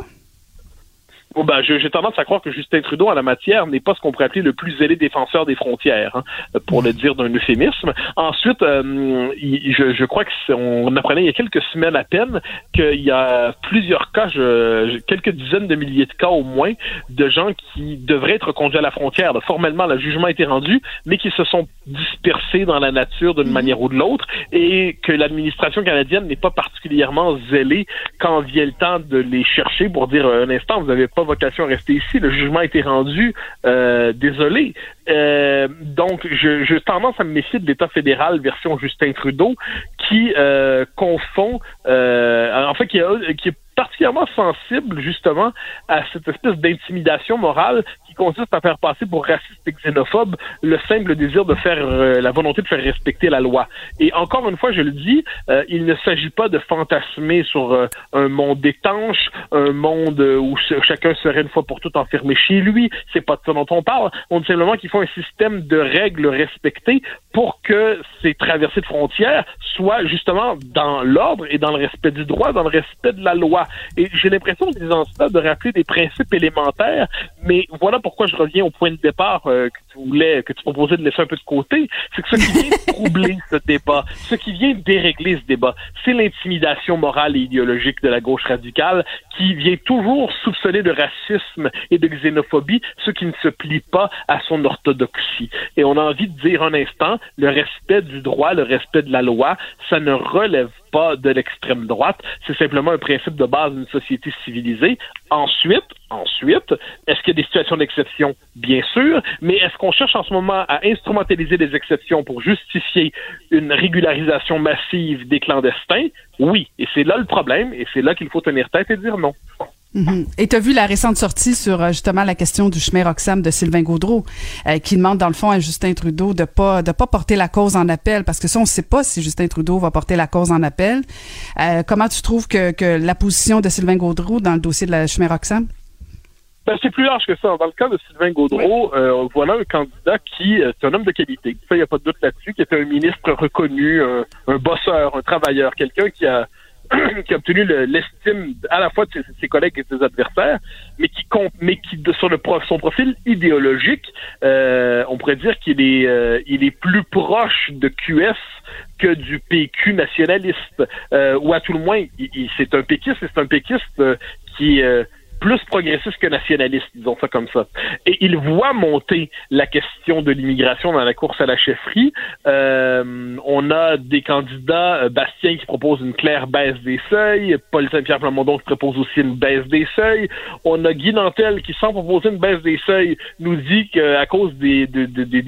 Bon, ben, j'ai tendance à croire que Justin Trudeau, en la matière, n'est pas ce qu'on pourrait appeler le plus zélé défenseur des frontières, hein, pour le dire d'un euphémisme. Ensuite, euh, je, je, crois qu'on apprenait il y a quelques semaines à peine qu'il y a plusieurs cas, je, quelques dizaines de milliers de cas au moins, de gens qui devraient être conduits à la frontière. formellement, le jugement a été rendu, mais qui se sont dispersés dans la nature d'une manière ou de l'autre, et que l'administration canadienne n'est pas particulièrement zélée quand vient le temps de les chercher pour dire un instant, vous avez pas vocation à rester ici. Le jugement a été rendu. Euh, désolé. Euh, donc, je, je tendance à me méfier de l'État fédéral version Justin Trudeau, qui euh, confond, en fait, qui, qui est particulièrement sensible justement à cette espèce d'intimidation morale qui consiste à faire passer pour raciste et xénophobe le simple désir de faire euh, la volonté de faire respecter la loi. Et encore une fois, je le dis, euh, il ne s'agit pas de fantasmer sur euh, un monde étanche, un monde où chacun serait une fois pour toutes enfermé chez lui. C'est pas de ça dont on parle. On dit simplement qu'il faut un système de règles respectées pour que ces traversées de frontières soient justement dans l'ordre et dans le respect du droit, dans le respect de la loi. Et j'ai l'impression, disant cela, de rappeler des principes élémentaires, mais voilà pourquoi je reviens au point de départ euh, que tu voulais, que tu proposais de laisser un peu de côté, c'est que ce qui vient troubler ce débat, ce qui vient dérégler ce débat, c'est l'intimidation morale et idéologique de la gauche radicale qui vient toujours soupçonner de racisme et de xénophobie ceux qui ne se plient pas à son orthodoxie. Et on a envie de dire un instant, le respect du droit, le respect de la loi, ça ne relève pas de l'extrême droite. C'est simplement un principe de base d'une société civilisée. Ensuite, ensuite, est-ce qu'il y a des situations d'exception? Bien sûr, mais est-ce qu'on cherche en ce moment à instrumentaliser des exceptions pour justifier une régularisation massive des clandestins? Oui. Et c'est là le problème, et c'est là qu'il faut tenir tête et dire non. Mhm. Et tu as vu la récente sortie sur euh, justement la question du chemin Roxham de Sylvain Gaudreau, euh, qui demande dans le fond à Justin Trudeau de pas de pas porter la cause en appel, parce que ça on ne sait pas si Justin Trudeau va porter la cause en appel. Euh, comment tu trouves que, que la position de Sylvain Gaudreau dans le dossier de la chemin Roxham? Ben, c'est plus large que ça. Dans le cas de Sylvain Gaudreau, voilà un candidat qui est un homme de qualité. Ça, il n'y a pas de doute là-dessus, qui est un ministre reconnu, un bosseur, un travailleur, quelqu'un qui a qui a obtenu l'estime à la fois de ses, collègues et de ses adversaires, mais qui compte, mais qui sur le son profil idéologique, euh, on pourrait dire qu'il est euh, il est plus proche de QS que du PQ nationaliste, euh, ou à tout le moins, c'est un péquiste, c'est un péquiste qui plus progressiste que nationaliste, disons ça comme ça. Et il voit monter la question de l'immigration dans la course à la chefferie. Euh, on a des candidats, euh, Bastien qui propose une claire baisse des seuils, Paul Saint-Pierre Plamondon qui propose aussi une baisse des seuils. On a Guy Nantel qui, sans proposer une baisse des seuils, nous dit qu'à cause des,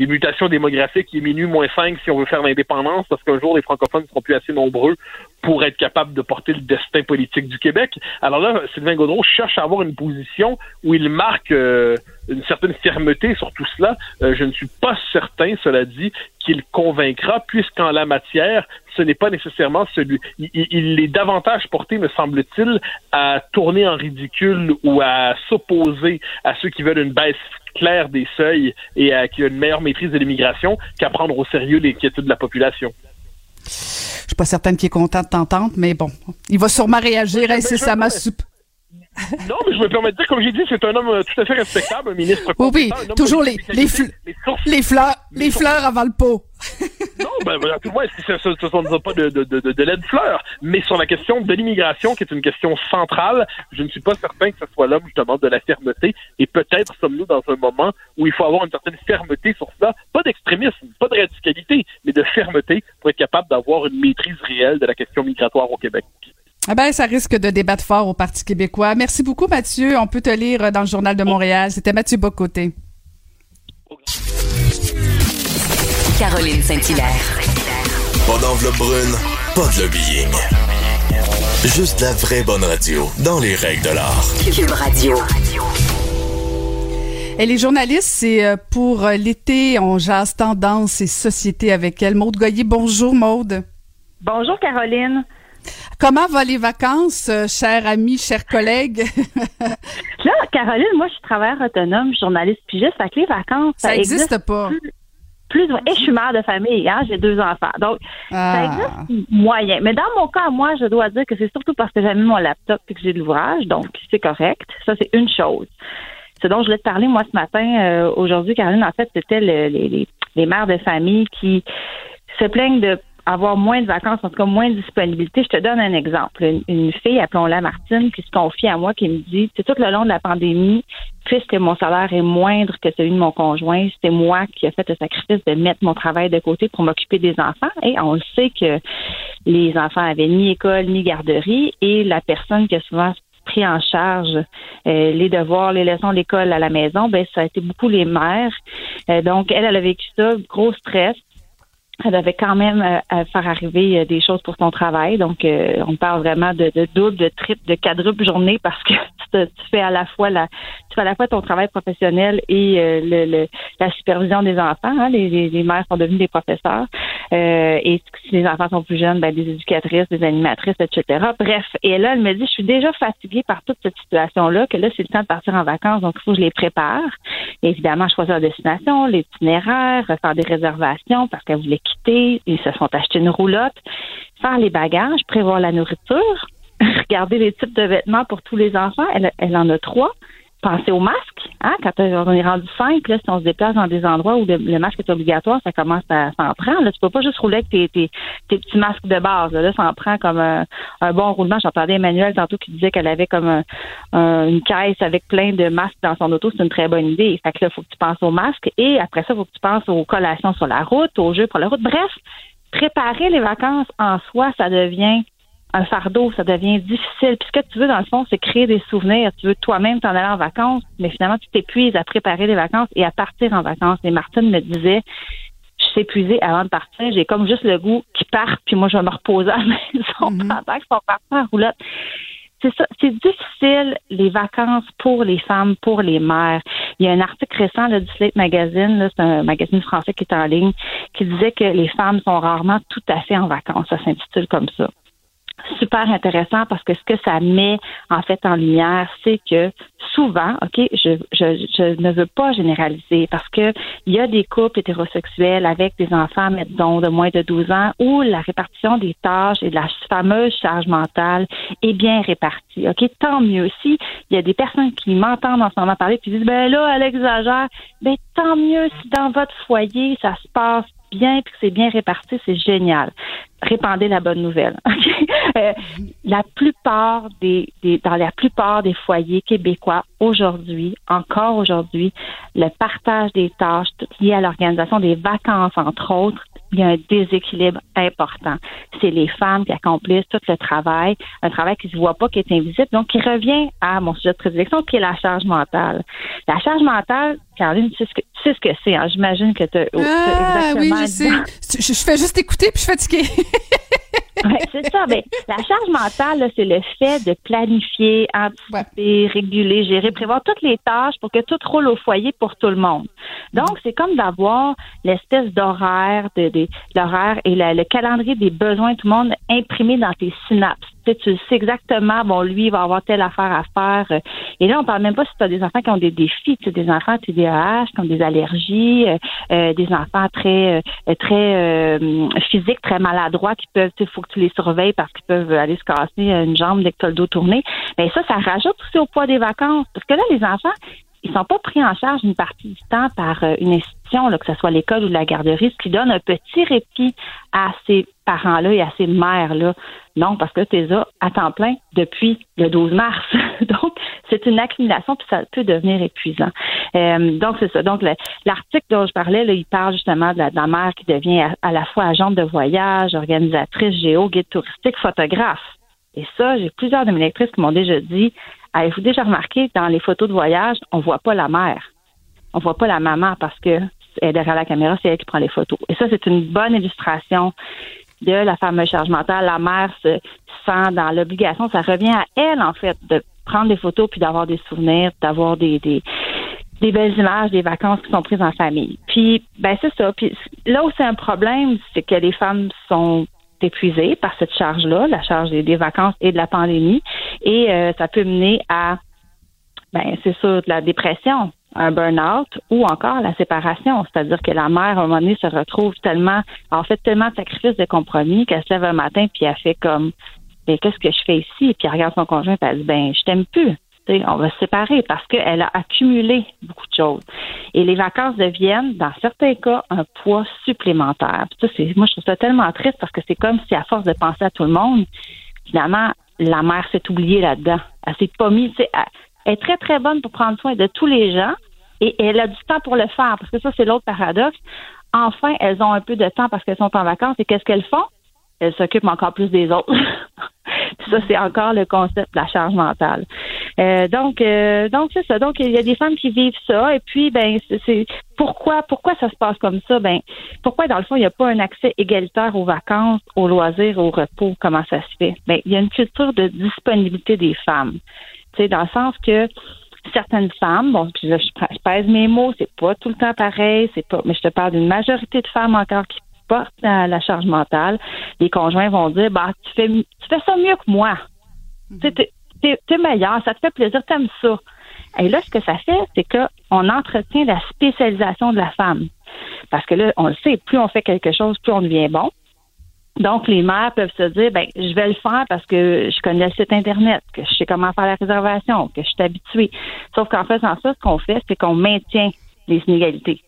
mutations démographiques, il est moins 5 si on veut faire l'indépendance, parce qu'un jour les francophones ne seront plus assez nombreux pour être capable de porter le destin politique du Québec. Alors là, Sylvain Gaudreau cherche à avoir une position où il marque euh, une certaine fermeté sur tout cela. Euh, je ne suis pas certain, cela dit, qu'il convaincra, puisqu'en la matière, ce n'est pas nécessairement celui. Il, il, est davantage porté, me semble-t-il, à tourner en ridicule ou à s'opposer à ceux qui veulent une baisse claire des seuils et à qui a une meilleure maîtrise de l'immigration qu'à prendre au sérieux l'inquiétude de la population. Je suis pas certaine qu'il est content de t'entendre, mais bon, il va sûrement réagir incessamment. Non, mais je me permets de dire, comme j'ai dit, c'est un homme euh, tout à fait respectable, un ministre. Oui, oui, toujours les, les, les, fleurs, les fleurs avant le pot. non, ben, ben, tout le moins, ce ne sont pas de, de, de, de laide fleurs. Mais sur la question de l'immigration, qui est une question centrale, je ne suis pas certain que ce soit l'homme, justement, de la fermeté. Et peut-être sommes-nous dans un moment où il faut avoir une certaine fermeté sur cela. Pas d'extrémisme, pas de radicalité, mais de fermeté pour être capable d'avoir une maîtrise réelle de la question migratoire au Québec. Ah ben, ça risque de débattre fort au Parti québécois. Merci beaucoup, Mathieu. On peut te lire dans le Journal de Montréal. C'était Mathieu Bocoté. Caroline Saint-Hilaire. Pas d'enveloppe brune, pas de lobbying. Juste la vraie bonne radio, dans les règles de l'art. Cube Radio. Et les journalistes, c'est euh, pour euh, l'été, on jase tendance et société avec elle. Maude Goyer, bonjour Maude. Bonjour Caroline. Comment vont les vacances, euh, chers amis, chers collègues? Là, Caroline, moi, je suis travailleur autonome, journaliste pigiste, fait que les vacances, ça n'existe pas. Plus, et je suis mère de famille, hein, j'ai deux enfants. Donc, ça ah. existe moyen. Mais dans mon cas, moi, je dois dire que c'est surtout parce que j'ai mis mon laptop et que j'ai de l'ouvrage, donc c'est correct. Ça, c'est une chose. Ce dont je voulais te parler, moi, ce matin, euh, aujourd'hui, Caroline, en fait, c'était les, les, les mères de famille qui se plaignent de avoir moins de vacances, en tout cas moins de disponibilité. Je te donne un exemple. Une, fille, appelons-la Martine, qui se confie à moi, qui me dit, c'est tout le long de la pandémie, puisque mon salaire est moindre que celui de mon conjoint, c'est moi qui ai fait le sacrifice de mettre mon travail de côté pour m'occuper des enfants. Et on le sait que les enfants avaient ni école ni garderie et la personne qui a souvent pris en charge euh, les devoirs, les leçons d'école à la maison, ben ça a été beaucoup les mères. Euh, donc elle, elle a vécu ça, gros stress elle devait quand même euh, faire arriver euh, des choses pour son travail. Donc, euh, on parle vraiment de, de, double, de triple, de quadruple journée parce que tu, fais à la fois la, tu fais à la fois ton travail professionnel et le, le, la supervision des enfants. Hein. Les, les, les, mères sont devenues des professeurs et si les enfants sont plus jeunes, ben, des éducatrices, des animatrices, etc. Bref, et là, elle me dit, je suis déjà fatiguée par toute cette situation-là, que là, c'est le temps de partir en vacances, donc il faut que je les prépare. évidemment, choisir la destination, l'itinéraire, faire des réservations parce qu'elle voulait quitter, ils se sont achetés une roulotte, faire les bagages, prévoir la nourriture, regarder les types de vêtements pour tous les enfants. Elle, elle en a trois penser au masque. Hein? Quand on est rendu cinq, là, si on se déplace dans des endroits où le, masque est obligatoire, ça commence à s'en prendre. Là, tu peux pas juste rouler avec tes, tes, petits masques de base. Là, ça en prend comme un, bon roulement. J'entendais Emmanuel tantôt qui disait qu'elle avait comme une caisse avec plein de masques dans son auto. C'est une très bonne idée. Fait que là, faut que tu penses au masque. Et après ça, faut que tu penses aux collations sur la route, aux jeux pour la route. Bref, préparer les vacances en soi, ça devient un fardeau, ça devient difficile. Puis ce que tu veux, dans le fond, c'est créer des souvenirs. Tu veux toi-même t'en aller en vacances, mais finalement, tu t'épuises à préparer les vacances et à partir en vacances. Et Martine me disait, je suis épuisée avant de partir. J'ai comme juste le goût qui part, puis moi, je vais me reposer à la maison mm-hmm. pendant qu'ils sont partis en roulotte. C'est ça, c'est difficile les vacances pour les femmes, pour les mères. Il y a un article récent là, du Slate Magazine, c'est un magazine français qui est en ligne, qui disait que les femmes sont rarement tout à fait en vacances. Ça s'intitule comme ça super intéressant parce que ce que ça met en fait en lumière, c'est que souvent, ok, je, je, je ne veux pas généraliser parce que il y a des couples hétérosexuels avec des enfants, mettons, de moins de 12 ans où la répartition des tâches et de la fameuse charge mentale est bien répartie. Ok, tant mieux. Si il y a des personnes qui m'entendent en ce moment parler puis disent ben là, elle exagère, ben tant mieux si dans votre foyer ça se passe bien puis que c'est bien réparti, c'est génial. Répandez la bonne nouvelle. Euh, la plupart des, dans la plupart des foyers québécois aujourd'hui, encore aujourd'hui, le partage des tâches liées à l'organisation des vacances, entre autres, il y a un déséquilibre important. C'est les femmes qui accomplissent tout le travail, un travail qui ne se voit pas, qui est invisible, donc qui revient à mon sujet de prédilection, qui est la charge mentale. La charge mentale, Caroline, tu sais ce que, tu sais ce que c'est. Hein? J'imagine que tu as, ah, oui, je sais. Je, je fais juste écouter puis je suis fatiguée. ouais, c'est ça. Mais ben, la charge mentale, c'est le fait de planifier, anticiper, réguler, gérer, prévoir toutes les tâches pour que tout roule au foyer pour tout le monde. Donc, c'est comme d'avoir l'espèce d'horaire, de, l'horaire et le calendrier des besoins de tout le monde imprimé dans tes synapses tu sais exactement, bon, lui, il va avoir telle affaire à faire. Et là, on parle même pas si tu as des enfants qui ont des défis, tu sais, des enfants TDAH, qui ont des allergies, euh, euh, des enfants très euh, très physiques, très maladroits, qui peuvent, il faut que tu les surveilles parce qu'ils peuvent aller se casser une jambe dès que tu le dos tourné. Mais ça, ça rajoute aussi au poids des vacances. Parce que là, les enfants, ils sont pas pris en charge une partie du temps par une institution, là, que ce soit l'école ou la garderie, ce qui donne un petit répit à ces parents-là et à ces mères-là. Non, parce que tu es là à temps plein depuis le 12 mars. donc, c'est une accumulation, puis ça peut devenir épuisant. Euh, donc, c'est ça. Donc, l'article dont je parlais, là, il parle justement de la, mère qui devient à, la fois agente de voyage, organisatrice, géo, guide touristique, photographe. Et ça, j'ai plusieurs de mes lectrices qui m'ont déjà dit Avez-vous déjà remarqué dans les photos de voyage, on voit pas la mère? On voit pas la maman parce que est derrière la caméra, c'est elle qui prend les photos. Et ça, c'est une bonne illustration de la fameuse charge mentale. La mère se sent dans l'obligation, ça revient à elle, en fait, de prendre des photos puis d'avoir des souvenirs, d'avoir des, des, des belles images des vacances qui sont prises en famille. Puis, ben c'est ça. Puis là où c'est un problème, c'est que les femmes sont épuisées par cette charge-là, la charge des, vacances et de la pandémie, et euh, ça peut mener à, ben c'est ça, de la dépression, un burn-out ou encore la séparation, c'est-à-dire que la mère, à un moment donné, se retrouve tellement, en fait tellement de sacrifices, de compromis qu'elle se lève un matin puis elle fait comme, ben, qu'est-ce que je fais ici? Puis elle regarde son conjoint et elle dit, ben, je t'aime plus. On va se séparer parce qu'elle a accumulé beaucoup de choses. Et les vacances deviennent, dans certains cas, un poids supplémentaire. moi, je trouve ça tellement triste parce que c'est comme si, à force de penser à tout le monde, finalement, la mère s'est oubliée là-dedans. Elle s'est pas mise, est très, très bonne pour prendre soin de tous les gens et elle a du temps pour le faire, parce que ça, c'est l'autre paradoxe. Enfin, elles ont un peu de temps parce qu'elles sont en vacances et qu'est-ce qu'elles font? Elles s'occupent encore plus des autres. ça, c'est encore le concept de la charge mentale. Euh, donc, euh, donc c'est ça. Donc, il y a des femmes qui vivent ça. Et puis, ben, c'est pourquoi, pourquoi ça se passe comme ça? Ben, pourquoi dans le fond il n'y a pas un accès égalitaire aux vacances, aux loisirs, au repos? Comment ça se fait? Ben, il y a une culture de disponibilité des femmes. Tu sais, dans le sens que certaines femmes, bon, là, je, pèse mes mots, c'est pas tout le temps pareil, c'est pas, mais je te parle d'une majorité de femmes encore qui la, charge mentale. Les conjoints vont dire, bah, tu fais, tu fais ça mieux que moi. Tu sais, t'es meilleur, ça te fait plaisir, t'aimes ça. Et là, ce que ça fait, c'est qu'on entretient la spécialisation de la femme. Parce que là, on le sait, plus on fait quelque chose, plus on devient bon. Donc, les mères peuvent se dire, ben, je vais le faire parce que je connais le site Internet, que je sais comment faire la réservation, que je suis habituée. Sauf qu'en faisant ça, ce qu'on fait, c'est qu'on maintient les inégalités.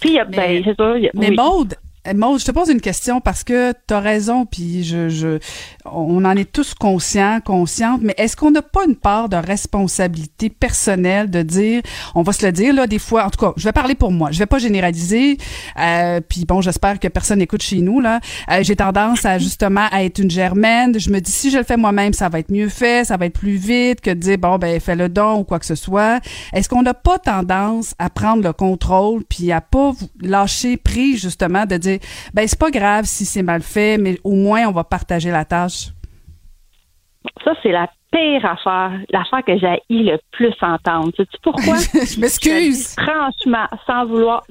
Puis, ben, c'est ça. mais Maude, Maud, je te pose une question parce que tu as raison, puis je, je, on en est tous conscients, conscientes, mais est-ce qu'on n'a pas une part de responsabilité personnelle de dire, on va se le dire là, des fois, en tout cas, je vais parler pour moi, je vais pas généraliser, euh, puis bon, j'espère que personne n'écoute chez nous là. Euh, J'ai tendance à justement à être une germaine. Je me dis si je le fais moi-même, ça va être mieux fait, ça va être plus vite que de dire bon ben fais le don ou quoi que ce soit. Est-ce qu'on n'a pas tendance à prendre le contrôle puis à pas lâcher prise justement de dire ben c'est pas grave si c'est mal fait, mais au moins on va partager la tâche. Ça, c'est la pire affaire, l'affaire que j'ai le plus entendre. Sais-tu pourquoi? je m'excuse. Franchement, sans vouloir.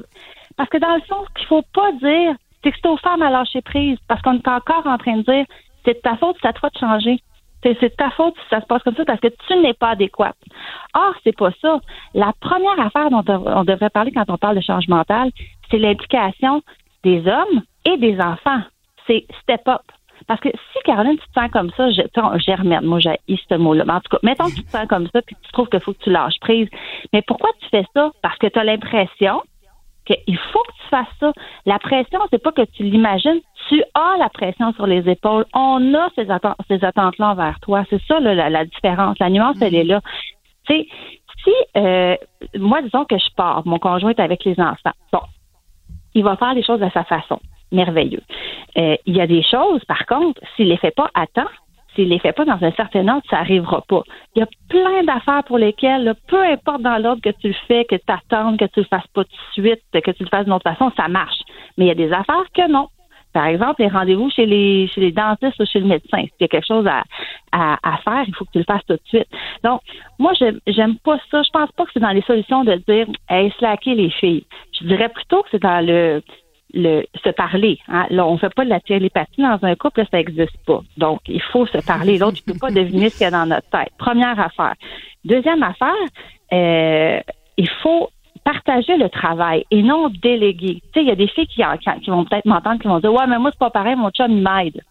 Parce que dans le fond, ce qu'il faut pas dire, c'est que c'est aux femmes à lâcher prise. Parce qu'on est encore en train de dire, c'est de ta faute, c'est à toi de changer. C'est de ta faute si ça se passe comme ça parce que tu n'es pas adéquate. Or, c'est pas ça. La première affaire dont on devrait parler quand on parle de changement mental, c'est l'implication des hommes et des enfants. C'est step up. Parce que si, Caroline, tu te sens comme ça, germaine, moi, j'ai ce mot-là. Mais en tout cas, mettons que tu te sens comme ça, puis tu trouves qu'il faut que tu lâches prise. Mais pourquoi tu fais ça? Parce que tu as l'impression qu'il faut que tu fasses ça. La pression, c'est pas que tu l'imagines, tu as la pression sur les épaules. On a ces, ces attentes-là envers toi. C'est ça la, la, différence. La nuance, elle est là. Tu sais, si, euh, moi, disons que je pars, mon conjoint est avec les enfants. Bon, il va faire les choses à sa façon. Merveilleux. Euh, il y a des choses, par contre, s'il les fait pas à temps, s'il les fait pas dans un certain ordre, ça arrivera pas. Il y a plein d'affaires pour lesquelles, peu importe dans l'ordre que tu le fais, que tu attendes, que tu le fasses pas tout de suite, que tu le fasses d'une autre façon, ça marche. Mais il y a des affaires que non. Par exemple, les rendez-vous chez les chez les dentistes ou chez le médecin. S'il y a quelque chose à, à, faire, il faut que tu le fasses tout de suite. Donc, moi, j'aime pas ça. Je pense pas que c'est dans les solutions de dire hey, slacker les filles. Je dirais plutôt que c'est dans le le se parler. Hein. Là, on fait pas de la télépathie dans un couple, ça n'existe pas. Donc, il faut se parler. L'autre, tu peux pas deviner ce qu'il y a dans notre tête. Première affaire. Deuxième affaire, euh, il faut partager le travail et non déléguer. Tu sais, il y a des filles qui, qui vont peut-être m'entendre qui vont dire Ouais, mais moi, c'est pas pareil, mon chum, il m'aide.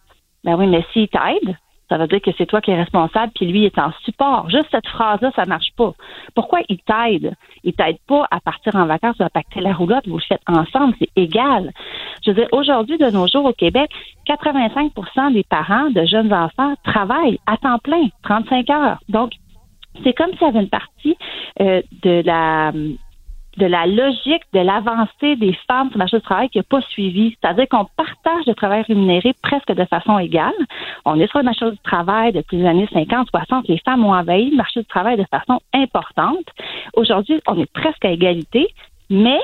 Ben oui, mais s'il t'aide, ça veut dire que c'est toi qui es responsable, puis lui est en support. Juste cette phrase-là, ça marche pas. Pourquoi il t'aide? Il t'aide pas à partir en vacances ou à pacter la roulotte, vous le faites ensemble, c'est égal. Je veux dire, aujourd'hui, de nos jours au Québec, 85% des parents de jeunes enfants travaillent à temps plein, 35 heures. Donc, c'est comme s'il y avait une partie euh, de la de la logique de l'avancée des femmes sur le marché du travail qui n'a pas suivi. C'est-à-dire qu'on partage le travail rémunéré presque de façon égale. On est sur le marché du travail depuis les années 50, 60. Les femmes ont envahi le marché du travail de façon importante. Aujourd'hui, on est presque à égalité, mais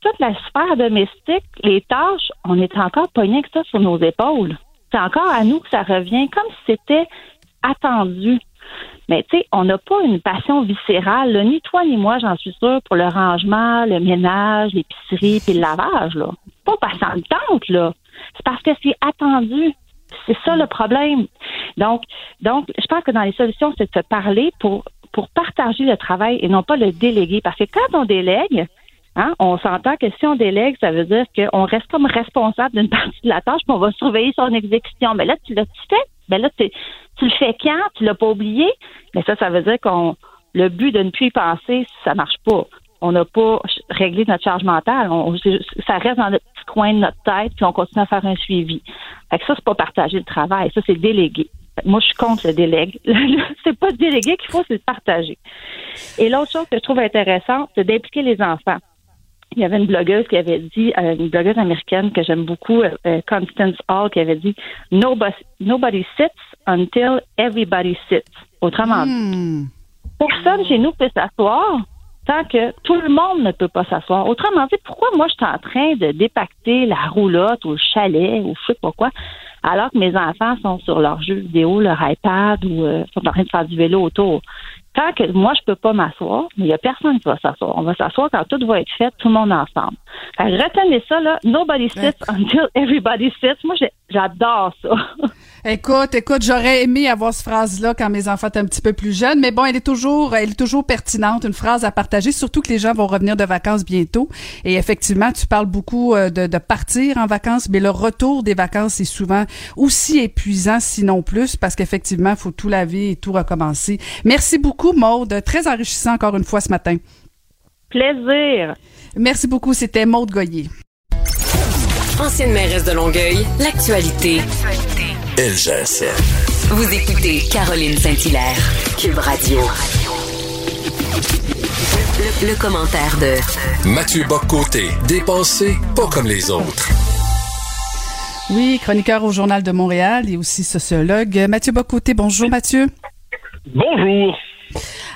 toute la sphère domestique, les tâches, on est encore pogné que ça sur nos épaules. C'est encore à nous que ça revient comme si c'était attendu. Mais tu sais, on n'a pas une passion viscérale, ni toi ni moi, j'en suis sûre, pour le rangement, le ménage, l'épicerie puis le lavage. Là. Pas tente, là. C'est parce que c'est attendu. C'est ça le problème. Donc, donc, je pense que dans les solutions, c'est de se parler pour pour partager le travail et non pas le déléguer. Parce que quand on délègue, Hein? On s'entend que si on délègue, ça veut dire qu'on reste comme responsable d'une partie de la tâche, puis on va surveiller son exécution. Mais là, tu l'as fait? Ben là, tu, le fais quand? Tu l'as pas oublié? Mais ça, ça veut dire qu'on le but de ne plus y penser, ça marche pas. On n'a pas réglé notre charge mentale. ça reste dans notre petit coin de notre tête, puis on continue à faire un suivi. Fait que ça, c'est pas partager le travail. Ça, c'est déléguer. Moi, je suis contre le délègue. c'est pas déléguer qu'il faut, c'est partager. Et l'autre chose que je trouve intéressante, c'est d'impliquer les enfants il y avait une blogueuse qui avait dit, euh, une blogueuse américaine que j'aime beaucoup, euh, Constance Hall, qui avait dit nobody, nobody sits until everybody sits. Autrement dit, personne chez nous peut s'asseoir tant que tout le monde ne peut pas s'asseoir. Autrement dit, pourquoi moi je suis en train de dépacter la roulotte ou le chalet ou je sais pas quoi, alors que mes enfants sont sur leur jeu vidéo, leur iPad ou euh, sont en train de faire du vélo autour? Tant que moi, je peux pas m'asseoir, mais il y a personne qui va s'asseoir. On va s'asseoir quand tout va être fait, tout le monde ensemble. Fait retenez ça, là. Nobody sits until everybody sits. Moi, j'adore ça. Écoute, écoute, j'aurais aimé avoir cette phrase-là quand mes enfants étaient un petit peu plus jeunes, mais bon, elle est toujours, elle est toujours pertinente, une phrase à partager, surtout que les gens vont revenir de vacances bientôt. Et effectivement, tu parles beaucoup euh, de, de partir en vacances, mais le retour des vacances est souvent aussi épuisant, sinon plus, parce qu'effectivement, il faut tout laver et tout recommencer. Merci beaucoup, Maude. Très enrichissant encore une fois ce matin. Plaisir. Merci beaucoup. C'était Maude Goyer. Ancienne mairesse de Longueuil, l'actualité. Vous écoutez Caroline Saint-Hilaire, Cube Radio. Le, le commentaire de Mathieu Boccoté, dépensé pas comme les autres. Oui, chroniqueur au Journal de Montréal et aussi sociologue. Mathieu Bocoté, bonjour Mathieu. Bonjour.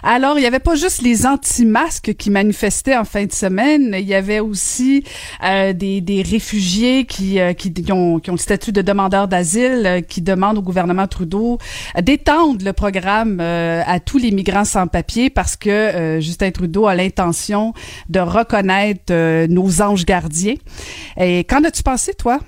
Alors, il n'y avait pas juste les anti-masques qui manifestaient en fin de semaine, il y avait aussi euh, des, réfugiés qui, euh, qui, ont, le statut de demandeurs d'asile, euh, qui demandent au gouvernement Trudeau d'étendre le programme à tous les migrants sans papier parce que Justin Trudeau a l'intention de reconnaître nos anges gardiens. Et qu'en as-tu pensé, toi?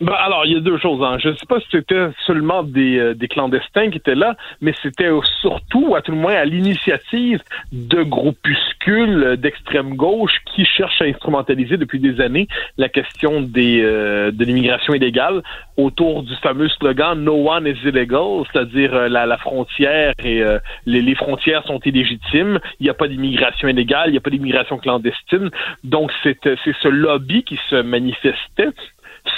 Ben, alors, il y a deux choses. Hein. Je ne sais pas si c'était seulement des, euh, des, clandestins qui étaient là, mais c'était surtout, à tout le moins, à l'initiative de groupuscules d'extrême gauche qui cherchent à instrumentaliser depuis des années la question des, euh, de l'immigration illégale autour du fameux slogan No one is illegal, c'est-à-dire euh, la, la, frontière et les, les, frontières sont illégitimes, il n'y a pas d'immigration illégale, il n'y a pas d'immigration clandestine. Donc, c'est ce lobby qui se manifestait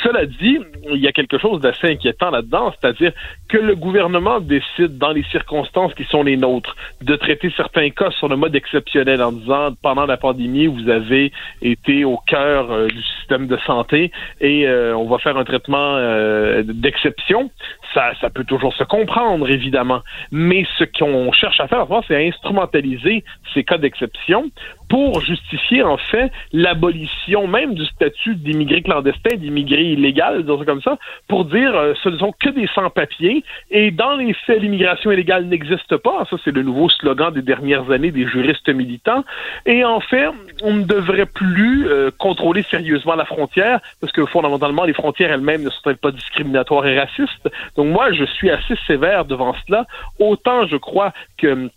cela dit, il y a quelque chose d'assez inquiétant là-dedans, c'est-à-dire que le gouvernement décide, dans les circonstances qui sont les nôtres, de traiter certains cas sur le mode exceptionnel en disant, pendant la pandémie, vous avez été au cœur euh, du système de santé et euh, on va faire un traitement euh, d'exception. Ça, ça peut toujours se comprendre, évidemment. Mais ce qu'on cherche à faire, c'est à instrumentaliser ces cas d'exception pour justifier en fait l'abolition même du statut d'immigré clandestin, d'immigré illégal, disons comme ça, pour dire euh, ce ne sont que des sans-papiers et dans les faits l'immigration illégale n'existe pas. Ça c'est le nouveau slogan des dernières années des juristes militants. Et en fait, on ne devrait plus euh, contrôler sérieusement la frontière parce que fondamentalement les frontières elles-mêmes ne sont pas discriminatoires et racistes. Donc moi je suis assez sévère devant cela. Autant je crois que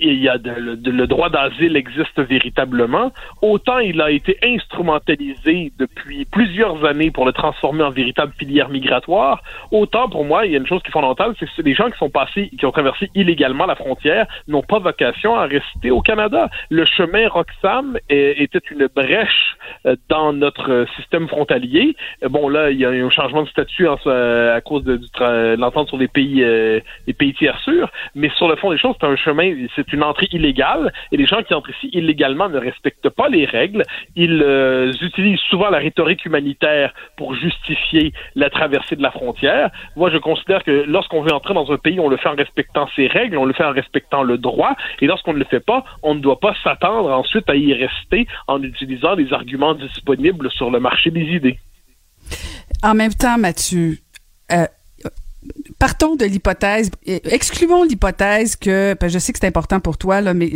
il y a le droit d'asile existe véritablement, autant il a été instrumentalisé depuis plusieurs années pour le transformer en véritable filière migratoire, autant pour moi, il y a une chose qui est fondamentale, c'est que les gens qui sont passés, qui ont traversé illégalement la frontière, n'ont pas vocation à rester au Canada. Le chemin Roxham était une brèche euh, dans notre système frontalier. Euh, bon, là, il y a un changement de statut à cause de, l'entente sur les pays, euh, les pays tiers sûrs, mais sur le fond des choses, c'est un chemin, une entrée illégale et les gens qui entrent ici illégalement ne respectent pas les règles. Ils euh, utilisent souvent la rhétorique humanitaire pour justifier la traversée de la frontière. Moi, je considère que lorsqu'on veut entrer dans un pays, on le fait en respectant ses règles, on le fait en respectant le droit et lorsqu'on ne le fait pas, on ne doit pas s'attendre ensuite à y rester en utilisant des arguments disponibles sur le marché des idées. En même temps, Mathieu, euh, partons de l'hypothèse, excluons l'hypothèse que, je sais que c'est important pour toi, là, mais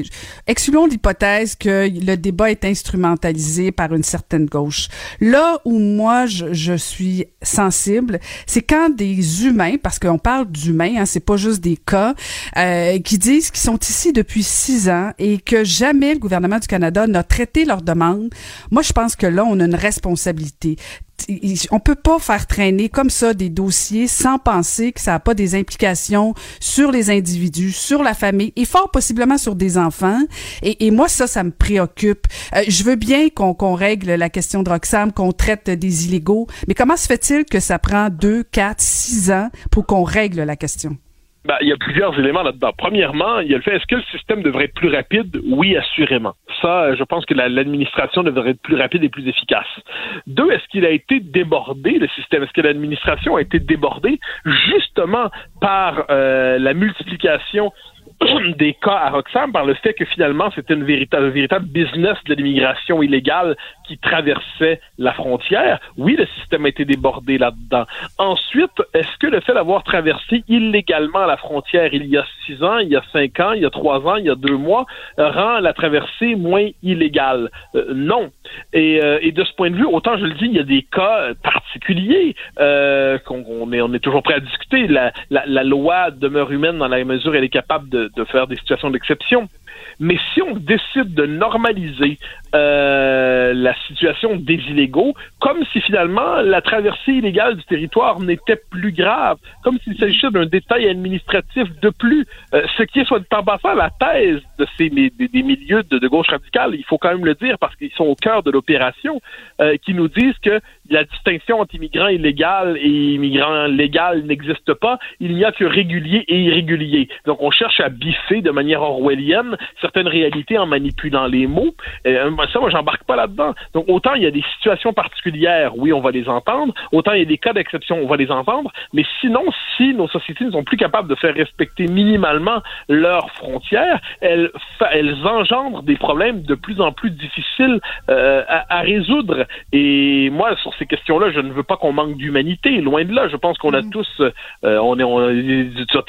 excluons l'hypothèse que le débat est instrumentalisé par une certaine gauche. Là où moi je, je suis sensible, c'est quand des humains, parce qu'on parle d'humains, hein, c'est pas juste des cas, euh, qui disent qu'ils sont ici depuis six ans et que jamais le gouvernement du Canada n'a traité leurs demandes. Moi, je pense que là, on a une responsabilité on peut pas faire traîner comme ça des dossiers sans penser que ça n'a pas des implications sur les individus, sur la famille et fort possiblement sur des enfants. Et, moi, ça, ça me préoccupe. Euh, je veux bien qu'on règle la question de Roxham, qu'on traite des illégaux, mais comment se fait-il que ça prend deux, quatre, six ans pour qu'on règle la question? Ben, il y a plusieurs éléments là-dedans. Premièrement, il y a le fait, est-ce que le système devrait être plus rapide? Oui, assurément. ça, je pense que l'administration devrait être plus rapide et plus efficace. Deux, est-ce qu'il a été débordé, le système? Est-ce que l'administration a été débordée justement par euh, la multiplication des cas à Roxham par le fait que finalement c'était une véritable, véritable business de l'immigration illégale qui traversait la frontière. Oui, le système a été débordé là-dedans. Ensuite, est-ce que le fait d'avoir traversé illégalement la frontière il y a six ans, il y a cinq ans, il y a trois ans, il y a deux mois, rend la traversée moins illégale? Euh, non. Et, euh, et, de ce point de vue, autant je le dis, il y a des cas particuliers euh, qu'on est, on est toujours prêt à discuter. La, la, la loi demeure humaine dans la mesure où elle est capable de, de faire des situations d'exception. Mais si on décide de normaliser euh, la situation des illégaux, comme si finalement la traversée illégale du territoire n'était plus grave, comme s'il s'agissait d'un détail administratif de plus, euh, ce qui est soit en passant la thèse de ces des, milieux de, gauche radicale, il faut quand même le dire parce qu'ils sont au cœur de l'opération, euh, qui nous disent que la distinction entre immigrants illégaux et immigrants légaux n'existe pas, il n'y a que réguliers et irréguliers. Donc on cherche à biffer de manière orwellienne certaines réalités en manipulant les mots. Euh, ça, moi, j'embarque pas là-dedans. Donc, autant il y a des situations particulières, oui, on va les entendre. Autant il y a des cas d'exception, on va les entendre. Mais sinon, si nos sociétés ne sont plus capables de faire respecter minimalement leurs frontières, elles, elles engendrent des problèmes de plus en plus difficiles euh, à, résoudre. Et moi, sur ces questions-là, je ne veux pas qu'on manque d'humanité. Loin de là, je pense qu'on a mm. tous, euh, on est, on,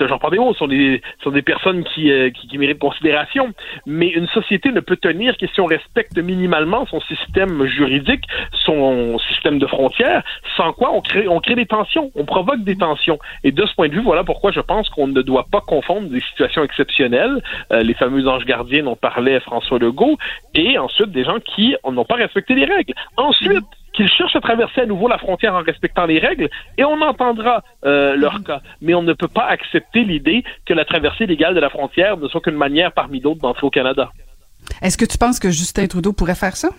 j'en parle des mots, sont des, sont des personnes qui, qui, qui méritent considération mais une société ne peut tenir que si on respecte minimalement son système juridique, son système de frontières, sans quoi on crée, des tensions, on provoque des tensions. Et de ce point de vue, voilà pourquoi je pense qu'on ne doit pas confondre des situations exceptionnelles, euh, les fameux anges gardiens dont parlait François Legault, et ensuite des gens qui n'ont pas respecté les règles. Ensuite, qu'ils cherchent à traverser à nouveau la frontière en respectant les règles et on entendra euh, leur cas. Mais on ne peut pas accepter l'idée que la traversée légale de la frontière ne soit qu'une manière parmi d'autres d'entrer au Canada. Est-ce que tu penses que Justin Trudeau pourrait faire ça?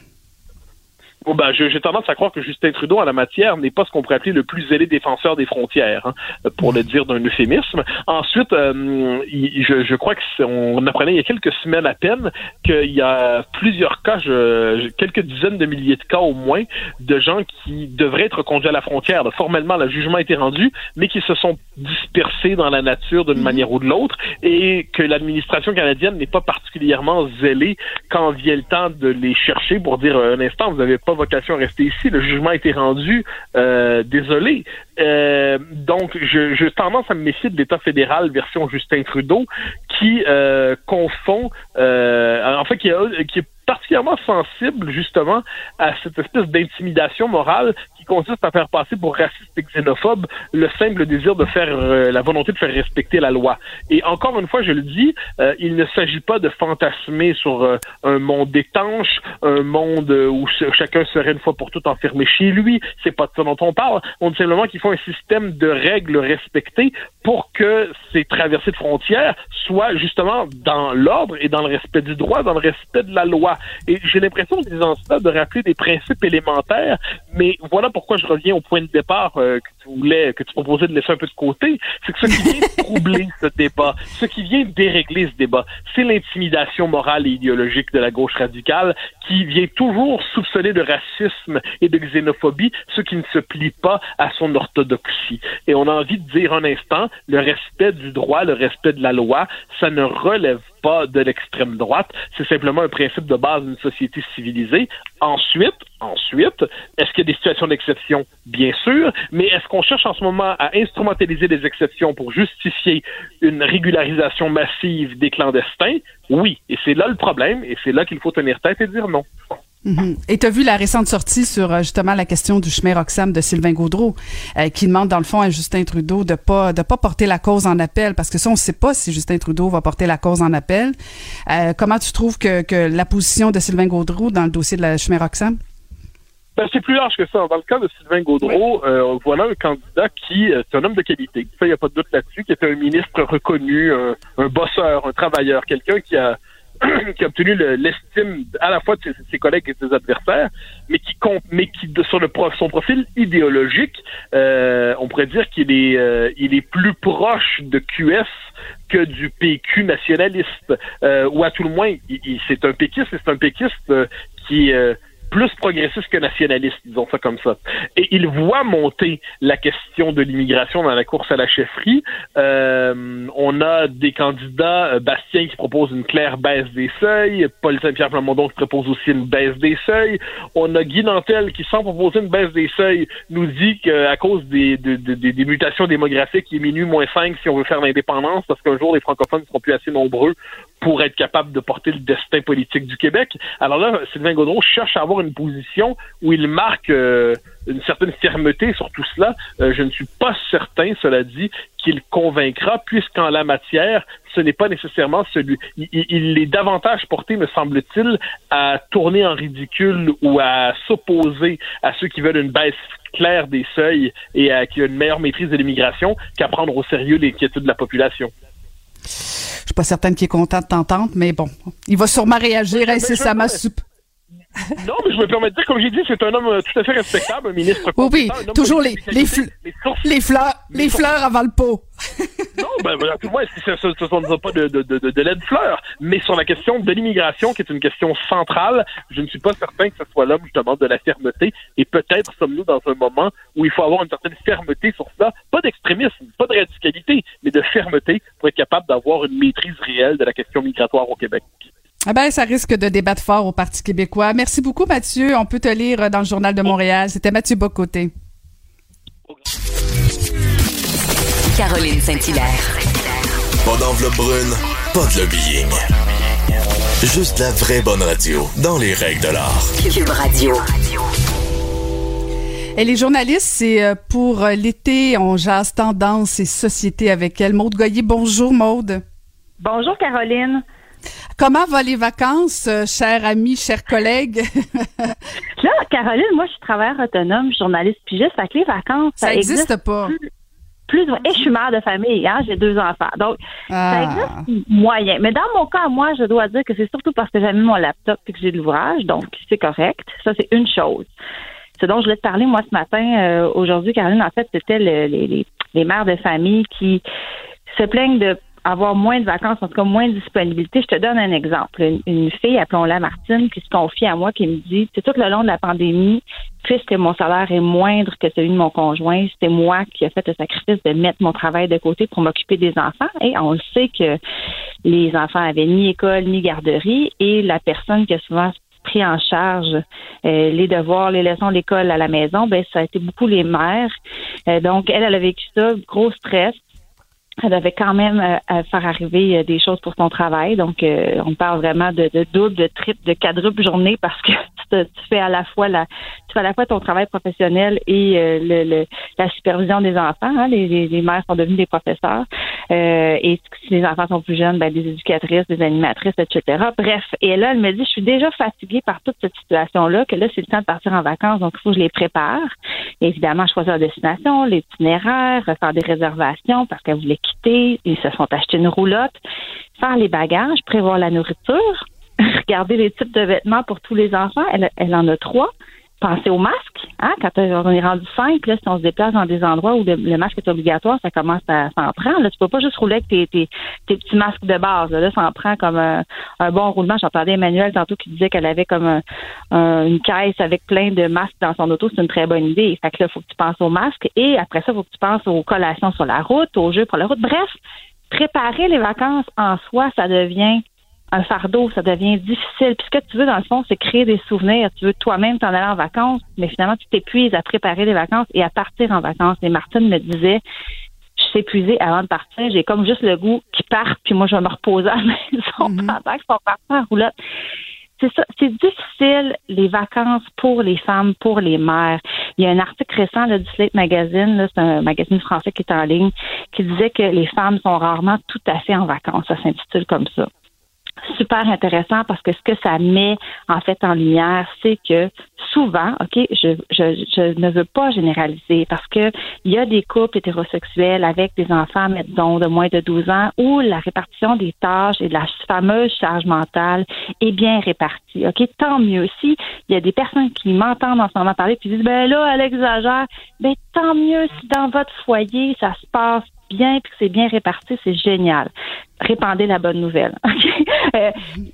Bon, ben, j'ai tendance à croire que Justin Trudeau, en la matière, n'est pas ce qu'on pourrait appeler le plus zélé défenseur des frontières, hein, pour le dire d'un euphémisme. Ensuite, euh, je, je, crois qu'on apprenait il y a quelques semaines à peine qu'il y a plusieurs cas, je, quelques dizaines de milliers de cas au moins, de gens qui devraient être conduits à la frontière. Formellement, le jugement a été rendu, mais qui se sont dispersés dans la nature d'une manière ou de l'autre, et que l'administration canadienne n'est pas particulièrement zélée quand vient le temps de les chercher pour dire un instant, vous n'avez pas vocation à rester ici. Le jugement a été rendu. Euh, désolé. Euh, donc, je, je tendance à me méfier de l'État fédéral version Justin Trudeau qui euh, confond, en fait, qui, qui est particulièrement sensible justement à cette espèce d'intimidation morale consiste à faire passer pour raciste et xénophobe le simple désir de faire euh, la volonté de faire respecter la loi. Et encore une fois, je le dis, euh, il ne s'agit pas de fantasmer sur euh, un monde étanche, un monde où chacun serait une fois pour toutes enfermé chez lui. C'est pas de ça dont on parle. On dit simplement qu'il faut un système de règles respectées pour que ces traversées de frontières soient justement dans l'ordre et dans le respect du droit, dans le respect de la loi. Et j'ai l'impression, disant cela, de rappeler des principes élémentaires, mais voilà pourquoi je reviens au point de départ euh, que tu voulais, que tu proposais de laisser un peu de côté, c'est que ce qui vient troubler ce débat, ce qui vient dérégler ce débat, c'est l'intimidation morale et idéologique de la gauche radicale qui vient toujours soupçonner de racisme et de xénophobie ceux qui ne se plient pas à son orthodoxie. Et on a envie de dire un instant, le respect du droit, le respect de la loi, ça ne relève pas de l'extrême droite, c'est simplement un principe de base d'une société civilisée. Ensuite, ensuite, est-ce qu'il y a des situations d'exception? Bien sûr, mais est-ce qu'on cherche en ce moment à instrumentaliser les exceptions pour justifier une régularisation massive des clandestins? Oui, et c'est là le problème, et c'est là qu'il faut tenir tête et dire non. Mhm. Et tu as vu la récente sortie sur euh, justement la question du chemin Roxham de Sylvain Gaudreau, euh, qui demande dans le fond à Justin Trudeau de pas de pas porter la cause en appel, parce que ça on ne sait pas si Justin Trudeau va porter la cause en appel. Euh, comment tu trouves que, que la position de Sylvain Gaudreau dans le dossier de la chemin Roxham? Ben, c'est plus large que ça. Dans le cas de Sylvain Gaudreau, voilà un candidat qui est un homme de qualité. Ça, il n'y a pas de doute là-dessus, qui est un ministre reconnu, un bosseur, un travailleur, quelqu'un qui a qui a obtenu l'estime à la fois de ses, collègues et de ses adversaires, mais qui compte, mais qui de, sur le son profil idéologique, euh, on pourrait dire qu'il est euh, il est plus proche de QS que du PQ nationaliste, euh, ou à tout le moins, c'est un péquiste, c'est un péquiste qui plus progressiste que nationaliste, disons ça comme ça. Et il voit monter la question de l'immigration dans la course à la chefferie. Euh, on a des candidats, euh, Bastien qui propose une claire baisse des seuils, Paul Saint-Pierre Plamondon qui propose aussi une baisse des seuils. On a Guy Nantel qui, sans proposer une baisse des seuils, nous dit qu'à cause des, mutations démographiques, il est minuit moins 5 si on veut faire l'indépendance, parce qu'un jour les francophones ne seront plus assez nombreux pour être capable de porter le destin politique du Québec. Alors là, Sylvain Gaudreau cherche à avoir une position où il marque euh, une certaine fermeté sur tout cela. Euh, je ne suis pas certain, cela dit, qu'il convaincra, puisqu'en la matière, ce n'est pas nécessairement celui. Il, est davantage porté, me semble-t-il, à tourner en ridicule ou à s'opposer à ceux qui veulent une baisse claire des seuils et à qui une meilleure maîtrise de l'immigration qu'à prendre au sérieux l'inquiétude de la population. Je suis pas certaine qu'il est content de t'entendre, mais bon, il va sûrement réagir incessamment. Non, mais je me permets de dire, comme j'ai dit, c'est un homme euh, tout à fait respectable, un ministre Oui, oui, toujours les, les, les, fleurs, les, fleurs avant le pot. non, ben, ben tout le moins, ce ne sont pas de, de, de, de laide fleurs, mais sur la question de l'immigration, qui est une question centrale, je ne suis pas certain que ce soit l'homme, justement, de la fermeté, et peut-être sommes-nous dans un moment où il faut avoir une certaine fermeté sur ça, pas d'extrémisme, pas de radicalité, mais de fermeté pour être capable d'avoir une maîtrise réelle de la question migratoire au Québec. Ah ben, ça risque de débattre fort au Parti québécois. Merci beaucoup, Mathieu. On peut te lire dans le Journal de Montréal. C'était Mathieu Bocoté. Caroline Saint-Hilaire. Pas d'enveloppe brune, pas de lobbying. Juste la vraie bonne radio, dans les règles de l'art. Cube Radio. Et les journalistes, c'est euh, pour l'été, on jase tendance et société avec elle. Maude Goyer, bonjour Maude. Bonjour Caroline. Comment vont les vacances, euh, chers amis, chers collègues? Là, Caroline, moi, je suis travailleur autonome, journaliste pigiste, fait que les vacances, ça n'existe pas. Plus, et je suis mère de famille, hein, j'ai deux enfants. Donc, ça ah. existe moyen. Mais dans mon cas, moi, je dois dire que c'est surtout parce que j'ai mis mon laptop et que j'ai de l'ouvrage, donc c'est correct. Ça, c'est une chose. Ce dont je voulais te parler, moi, ce matin, euh, aujourd'hui, Caroline, en fait, c'était les, les, les mères de famille qui se plaignent de avoir moins de vacances, en tout cas moins de disponibilité. Je te donne un exemple. Une, fille, appelons-la Martine, qui se confie à moi, qui me dit, c'est tout le long de la pandémie, puisque mon salaire est moindre que celui de mon conjoint, c'était moi qui ai fait le sacrifice de mettre mon travail de côté pour m'occuper des enfants. Et on le sait que les enfants avaient ni école ni garderie et la personne qui a souvent pris en charge euh, les devoirs, les leçons de l'école à la maison, ben ça a été beaucoup les mères. Euh, donc elle, elle a vécu ça, gros stress elle avait quand même euh, faire arriver euh, des choses pour son travail. Donc, euh, on parle vraiment de, de, double, de triple, de quadruple journée parce que tu, fais à la fois la, tu fais à la fois ton travail professionnel et le, la supervision des enfants. Hein. Les, les, mères sont devenues des professeurs. et si les enfants sont plus jeunes, ben, des éducatrices, des animatrices, etc. Bref. Et là, elle me dit, je suis déjà fatiguée par toute cette situation-là, que là, c'est le temps de partir en vacances, donc il faut que je les prépare. évidemment, choisir la destination, l'itinéraire, faire des réservations parce qu'elle voulait quitter, ils se sont achetés une roulotte, faire les bagages, prévoir la nourriture, regarder les types de vêtements pour tous les enfants. Elle en a trois penser au masque. Hein? Quand on est rendu là, si on se déplace dans des endroits où le, masque est obligatoire, ça commence à s'en prendre. Là, tu peux pas juste rouler avec tes, tes, petits masques de base. Là, ça en prend comme un, bon roulement. J'entendais Emmanuel tantôt qui disait qu'elle avait comme une caisse avec plein de masques dans son auto. C'est une très bonne idée. Fait que là, faut que tu penses au masque. Et après ça, faut que tu penses aux collations sur la route, aux jeux pour la route. Bref, préparer les vacances en soi, ça devient un fardeau, ça devient difficile. Puis ce que tu veux, dans le fond, c'est créer des souvenirs. Tu veux toi-même t'en aller en vacances, mais finalement, tu t'épuises à préparer les vacances et à partir en vacances. Et Martine me disait, je suis épuisée avant de partir. J'ai comme juste le goût qu'ils partent, puis moi, je vais me reposer à la maison mm -hmm. pendant qu'ils sont partis en roulotte. C'est ça, c'est difficile, les vacances pour les femmes, pour les mères. Il y a un article récent là, du Slate Magazine, c'est un magazine français qui est en ligne, qui disait que les femmes sont rarement tout à fait en vacances. Ça s'intitule comme ça. Super intéressant parce que ce que ça met en fait en lumière, c'est que souvent, ok, je, je, je ne veux pas généraliser parce que il y a des couples hétérosexuels avec des enfants, mettons, de moins de 12 ans où la répartition des tâches et de la fameuse charge mentale est bien répartie. Ok, tant mieux. Si il y a des personnes qui m'entendent en ce moment parler puis disent ben là, elle exagère, ben tant mieux si dans votre foyer ça se passe bien puis que c'est bien réparti, c'est génial. Répandez la bonne nouvelle. Euh,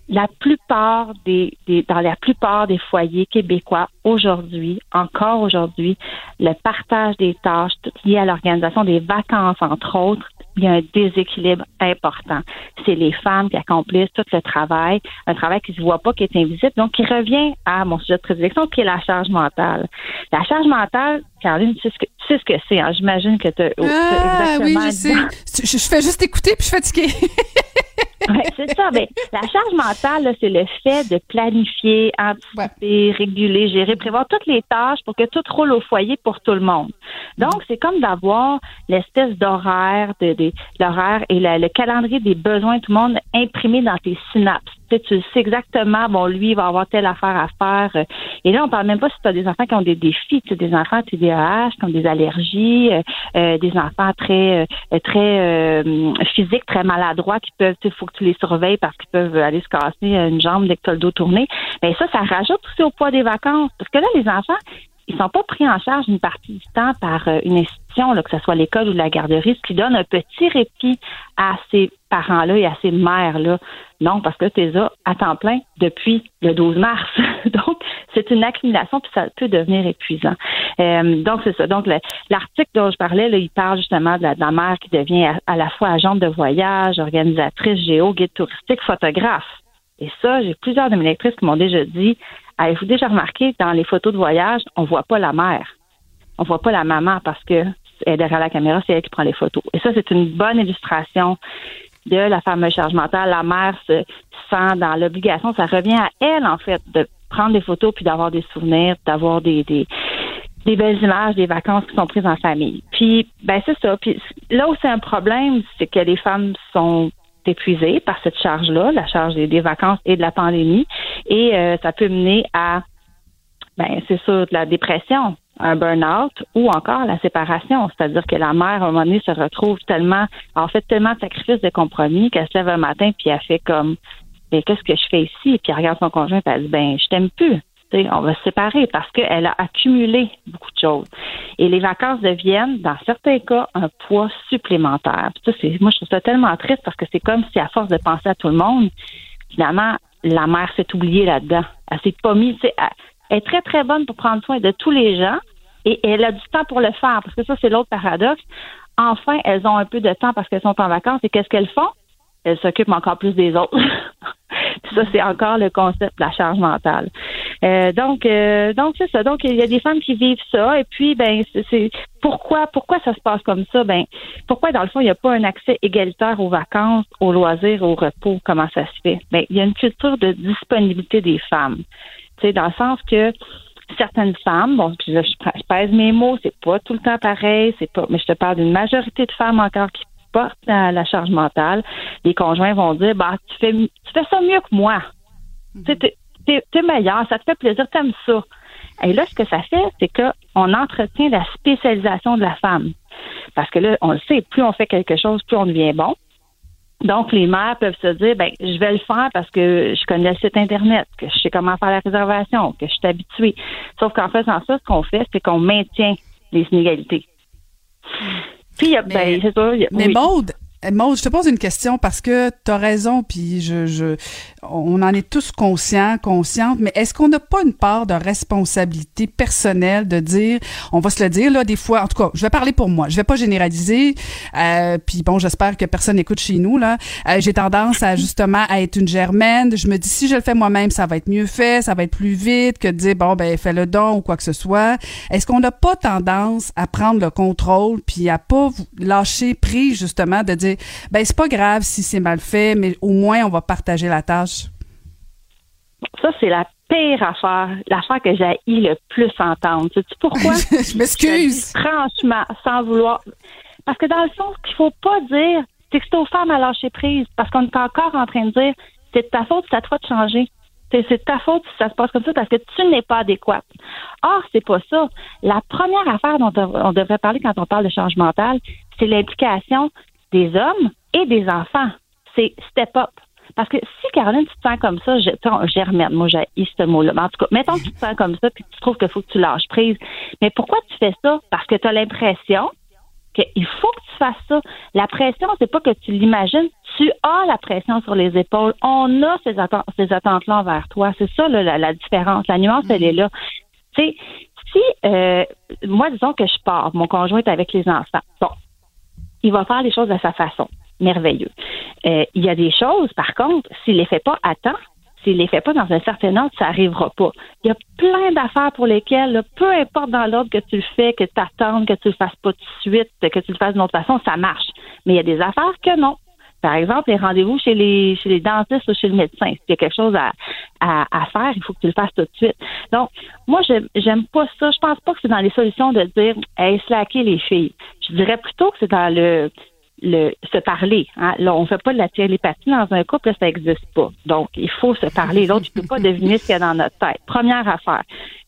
la plupart des, des, dans la plupart des foyers québécois aujourd'hui, encore aujourd'hui, le partage des tâches liées à l'organisation des vacances, entre autres, il y a un déséquilibre important. C'est les femmes qui accomplissent tout le travail, un travail qui se voit pas, qui est invisible, donc qui revient à mon sujet de prédilection, qui est la charge mentale. La charge mentale, Caroline, tu sais ce que, tu sais ce que c'est. Hein? J'imagine que tu ah, oui, je sais. Je, je, fais juste écouter puis je suis fatiguée. ouais, c'est ça. Mais la charge mentale, c'est le fait de planifier, anticiper, réguler, gérer, prévoir toutes les tâches pour que tout roule au foyer pour tout le monde. Donc, c'est comme d'avoir l'espèce d'horaire, de, de l'horaire et le calendrier des besoins de tout le monde imprimé dans tes synapses tu sais exactement, bon, lui, il va avoir telle affaire à faire. Et là, on parle même pas si tu as des enfants qui ont des défis, tu des enfants TDAH, qui ont des allergies, euh, euh, des enfants très euh, très physiques, très maladroits, qui peuvent, il faut que tu les surveilles parce qu'ils peuvent aller se casser une jambe dès que tu as le dos tourné. Mais ça, ça rajoute aussi au poids des vacances. Parce que là, les enfants, ils sont pas pris en charge une partie du temps par euh, une institution, là, que ce soit l'école ou la garderie, ce qui donne un petit répit à ces parents-là et à ces mères-là. Non, parce que tu là à temps plein depuis le 12 mars. donc, c'est une accumulation, puis ça peut devenir épuisant. Euh, donc, c'est ça. Donc, l'article dont je parlais, là, il parle justement de la, mère qui devient à, à la fois agente de voyage, organisatrice, géo, guide touristique, photographe. Et ça, j'ai plusieurs de mes lectrices qui m'ont déjà dit Avez-vous déjà remarqué dans les photos de voyage, on voit pas la mère? On voit pas la maman parce que elle est derrière la caméra, c'est elle qui prend les photos. Et ça, c'est une bonne illustration de la fameuse charge mentale. La mère se sent dans l'obligation, ça revient à elle, en fait, de prendre des photos puis d'avoir des souvenirs, d'avoir des, des, des belles images des vacances qui sont prises en famille. Puis, ben c'est ça. Puis là où c'est un problème, c'est que les femmes sont épuisé par cette charge-là, la charge des, vacances et de la pandémie, et euh, ça peut mener à, ben, c'est sûr, de la dépression, un burn-out ou encore la séparation, c'est-à-dire que la mère, à un moment donné, se retrouve tellement, en fait, tellement de sacrifices, de compromis qu'elle se lève un matin puis elle fait comme, mais qu'est-ce que je fais ici? Puis elle regarde son conjoint et elle dit, ben, je t'aime plus on va se séparer parce qu'elle a accumulé beaucoup de choses. Et les vacances deviennent, dans certains cas, un poids supplémentaire. Ça, moi, je trouve ça tellement triste parce que c'est comme si, à force de penser à tout le monde, finalement, la mère s'est oubliée là-dedans. Elle s'est pas mise. Elle est très, très bonne pour prendre soin de tous les gens et elle a du temps pour le faire parce que ça, c'est l'autre paradoxe. Enfin, elles ont un peu de temps parce qu'elles sont en vacances et qu'est-ce qu'elles font? Elles s'occupent encore plus des autres. ça, c'est encore le concept de la charge mentale. Euh, donc, euh, donc c'est ça. Donc, il y a des femmes qui vivent ça. Et puis, ben, c'est pourquoi, pourquoi ça se passe comme ça? Ben, pourquoi dans le fond il n'y a pas un accès égalitaire aux vacances, aux loisirs, au repos? Comment ça se fait? Ben, il y a une culture de disponibilité des femmes. Tu sais, dans le sens que certaines femmes, bon, puis là, je, pèse mes mots, c'est pas tout le temps pareil, c'est pas, mais je te parle d'une majorité de femmes encore qui portent la, charge mentale. Les conjoints vont dire, bah, tu fais, tu fais ça mieux que moi. Mm t'es meilleur, ça te fait plaisir, t'aimes ça. Et là, ce que ça fait, c'est qu'on entretient la spécialisation de la femme. Parce que là, on le sait, plus on fait quelque chose, plus on devient bon. Donc, les mères peuvent se dire, ben, je vais le faire parce que je connais le site Internet, que je sais comment faire la réservation, que je suis habituée. Sauf qu'en faisant ça, ce qu'on fait, c'est qu'on maintient les inégalités. Puis, ben, c'est ça. mais Maude, Maud, je te pose une question parce que tu as raison, puis je, je, on en est tous conscients, conscientes, mais est-ce qu'on n'a pas une part de responsabilité personnelle de dire, on va se le dire là, des fois, en tout cas, je vais parler pour moi, je vais pas généraliser, euh, puis bon, j'espère que personne n'écoute chez nous là. Euh, J'ai tendance à justement à être une germaine. Je me dis si je le fais moi-même, ça va être mieux fait, ça va être plus vite que de dire bon ben fais le don ou quoi que ce soit. Est-ce qu'on n'a pas tendance à prendre le contrôle puis à pas lâcher prise justement de dire ben c'est pas grave si c'est mal fait, mais au moins on va partager la tâche. Ça c'est la pire affaire, l'affaire que j'ai le plus entendre. Sais-tu pourquoi? Je m'excuse. Franchement, sans vouloir, parce que dans le fond, ce qu'il faut pas dire, c'est que c'est aux femmes à lâcher prise, parce qu'on est encore en train de dire C'est de ta faute, c'est à toi de changer. C'est de ta faute si ça se passe comme ça parce que tu n'es pas adéquate. Or, c'est pas ça. La première affaire dont on devrait parler quand on parle de changement mental, c'est l'implication des hommes et des enfants. C'est step up. Parce que si, Caroline, tu te sens comme ça, germaine, moi, j'ai ce mot-là. Mais en tout cas, mettons que tu te sens comme ça puis tu trouves qu'il faut que tu lâches prise. Mais pourquoi tu fais ça? Parce que tu as l'impression qu'il faut que tu fasses ça. La pression, c'est pas que tu l'imagines, tu as la pression sur les épaules. On a ces, ces attentes-là envers toi. C'est ça la, différence. La nuance, elle est là. Tu sais, si euh, moi, disons que je pars, mon conjoint est avec les enfants. Bon, il va faire les choses de sa façon. Merveilleux. Euh, il y a des choses, par contre, s'il les fait pas à temps, s'il les fait pas dans un certain ordre, ça arrivera pas. Il y a plein d'affaires pour lesquelles, peu importe dans l'ordre que tu le fais, que tu attendes, que tu le fasses pas tout de suite, que tu le fasses d'une autre façon, ça marche. Mais il y a des affaires que non. Par exemple, les rendez-vous chez les chez les dentistes ou chez le médecin. S'il y a quelque chose à, à, faire, il faut que tu le fasses tout de suite. Donc, moi, j'aime pas ça. Je pense pas que c'est dans les solutions de dire hey, slacker les filles. Je dirais plutôt que c'est dans le le se parler. Hein. Là, on fait pas de la télépathie dans un couple, ça n'existe pas. Donc, il faut se parler. L'autre, tu peux pas deviner ce qu'il y a dans notre tête. Première affaire.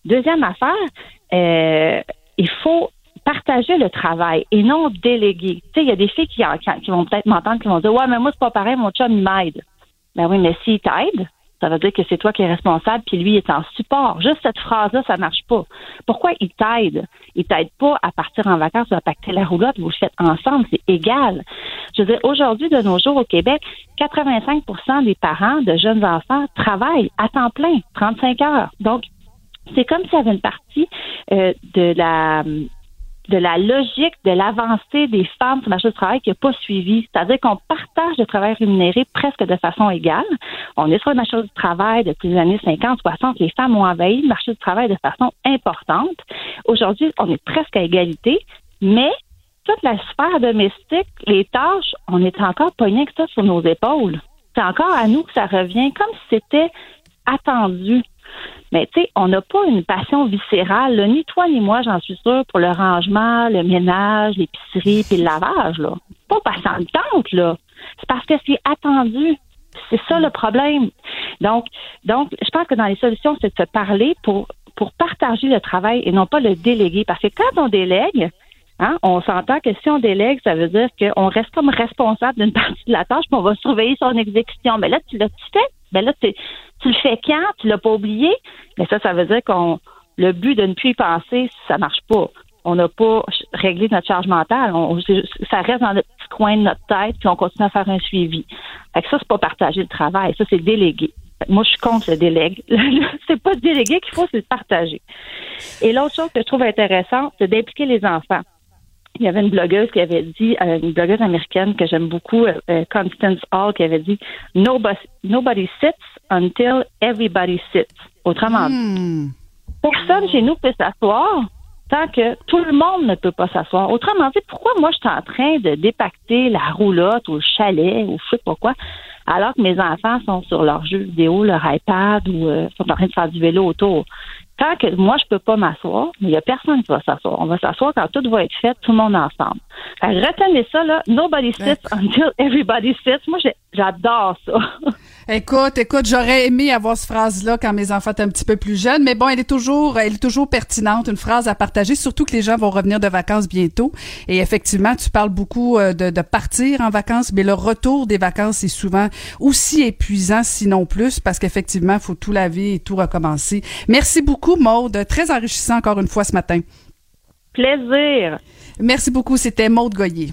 Deuxième affaire, euh, il faut partager le travail et non déléguer. Tu sais, il y a des filles qui, vont peut-être m'entendre qui vont dire Ouais, mais moi, c'est pas pareil, mon chum, il m'aide. Ben oui, mais s'il t'aide, ça veut dire que c'est toi qui es responsable, puis lui est en support. Juste cette phrase-là, ça marche pas. Pourquoi il t'aide? Il t'aide pas à partir en vacances ou à pacter la roulotte, vous le faites ensemble, c'est égal. Je veux dire, aujourd'hui, de nos jours au Québec, 85% des parents de jeunes enfants travaillent à temps plein, 35 heures. Donc, c'est comme s'il y avait une partie euh, de la de la logique de l'avancée des femmes sur le marché du travail qui n'a pas suivi. C'est-à-dire qu'on partage le travail rémunéré presque de façon égale. On est sur le marché du travail depuis les années 50, 60. Les femmes ont envahi le marché du travail de façon importante. Aujourd'hui, on est presque à égalité, mais toute la sphère domestique, les tâches, on est encore pogné que ça sur nos épaules. C'est encore à nous que ça revient comme si c'était attendu. Mais tu sais, on n'a pas une passion viscérale, ni toi ni moi, j'en suis sûre, pour le rangement, le ménage, l'épicerie puis le lavage. Là. Pas tente, là. C'est parce que c'est attendu. C'est ça le problème. Donc, donc, je pense que dans les solutions, c'est de se parler pour pour partager le travail et non pas le déléguer. Parce que quand on délègue, Hein, on s'entend que si on délègue, ça veut dire qu'on reste comme responsable d'une partie de la tâche, puis on va surveiller son exécution. Mais là, tu l'as fait? Ben là, tu le fais quand? Tu l'as pas oublié? Mais ça, ça veut dire qu'on le but de ne plus y penser, ça marche pas. On n'a pas réglé notre charge mentale. ça reste dans le petit coin de notre tête, puis on continue à faire un suivi. Fait que ça, c'est pas partager le travail. Ça, c'est déléguer. Moi, je suis contre le délègue. c'est pas déléguer qu'il faut, c'est partager. Et l'autre chose que je trouve intéressante, c'est d'impliquer les enfants. Il y avait une blogueuse qui avait dit, euh, une blogueuse américaine que j'aime beaucoup, euh, euh, Constance Hall, qui avait dit nobody, nobody sits until everybody sits. Autrement dit, hmm. personne chez nous peut s'asseoir tant que tout le monde ne peut pas s'asseoir. Autrement dit, pourquoi moi je suis en train de dépacter la roulotte ou le chalet ou je sais pas quoi, alors que mes enfants sont sur leur jeu vidéo, leur iPad ou sont en train de faire du vélo autour tant que moi, je peux pas m'asseoir, mais il y a personne qui va s'asseoir. On va s'asseoir quand tout va être fait, tout le monde ensemble. retenez ça, là. Nobody sits until everybody sits. Moi, j'adore ça. écoute, écoute, j'aurais aimé avoir cette phrase-là quand mes enfants étaient un petit peu plus jeunes, mais bon, elle est toujours, elle est toujours pertinente, une phrase à partager, surtout que les gens vont revenir de vacances bientôt. Et effectivement, tu parles beaucoup euh, de, de partir en vacances, mais le retour des vacances est souvent aussi épuisant, sinon plus, parce qu'effectivement, il faut tout laver et tout recommencer. Merci beaucoup, Maude. Très enrichissant encore une fois ce matin. Plaisir. Merci beaucoup. C'était Maude Goyer.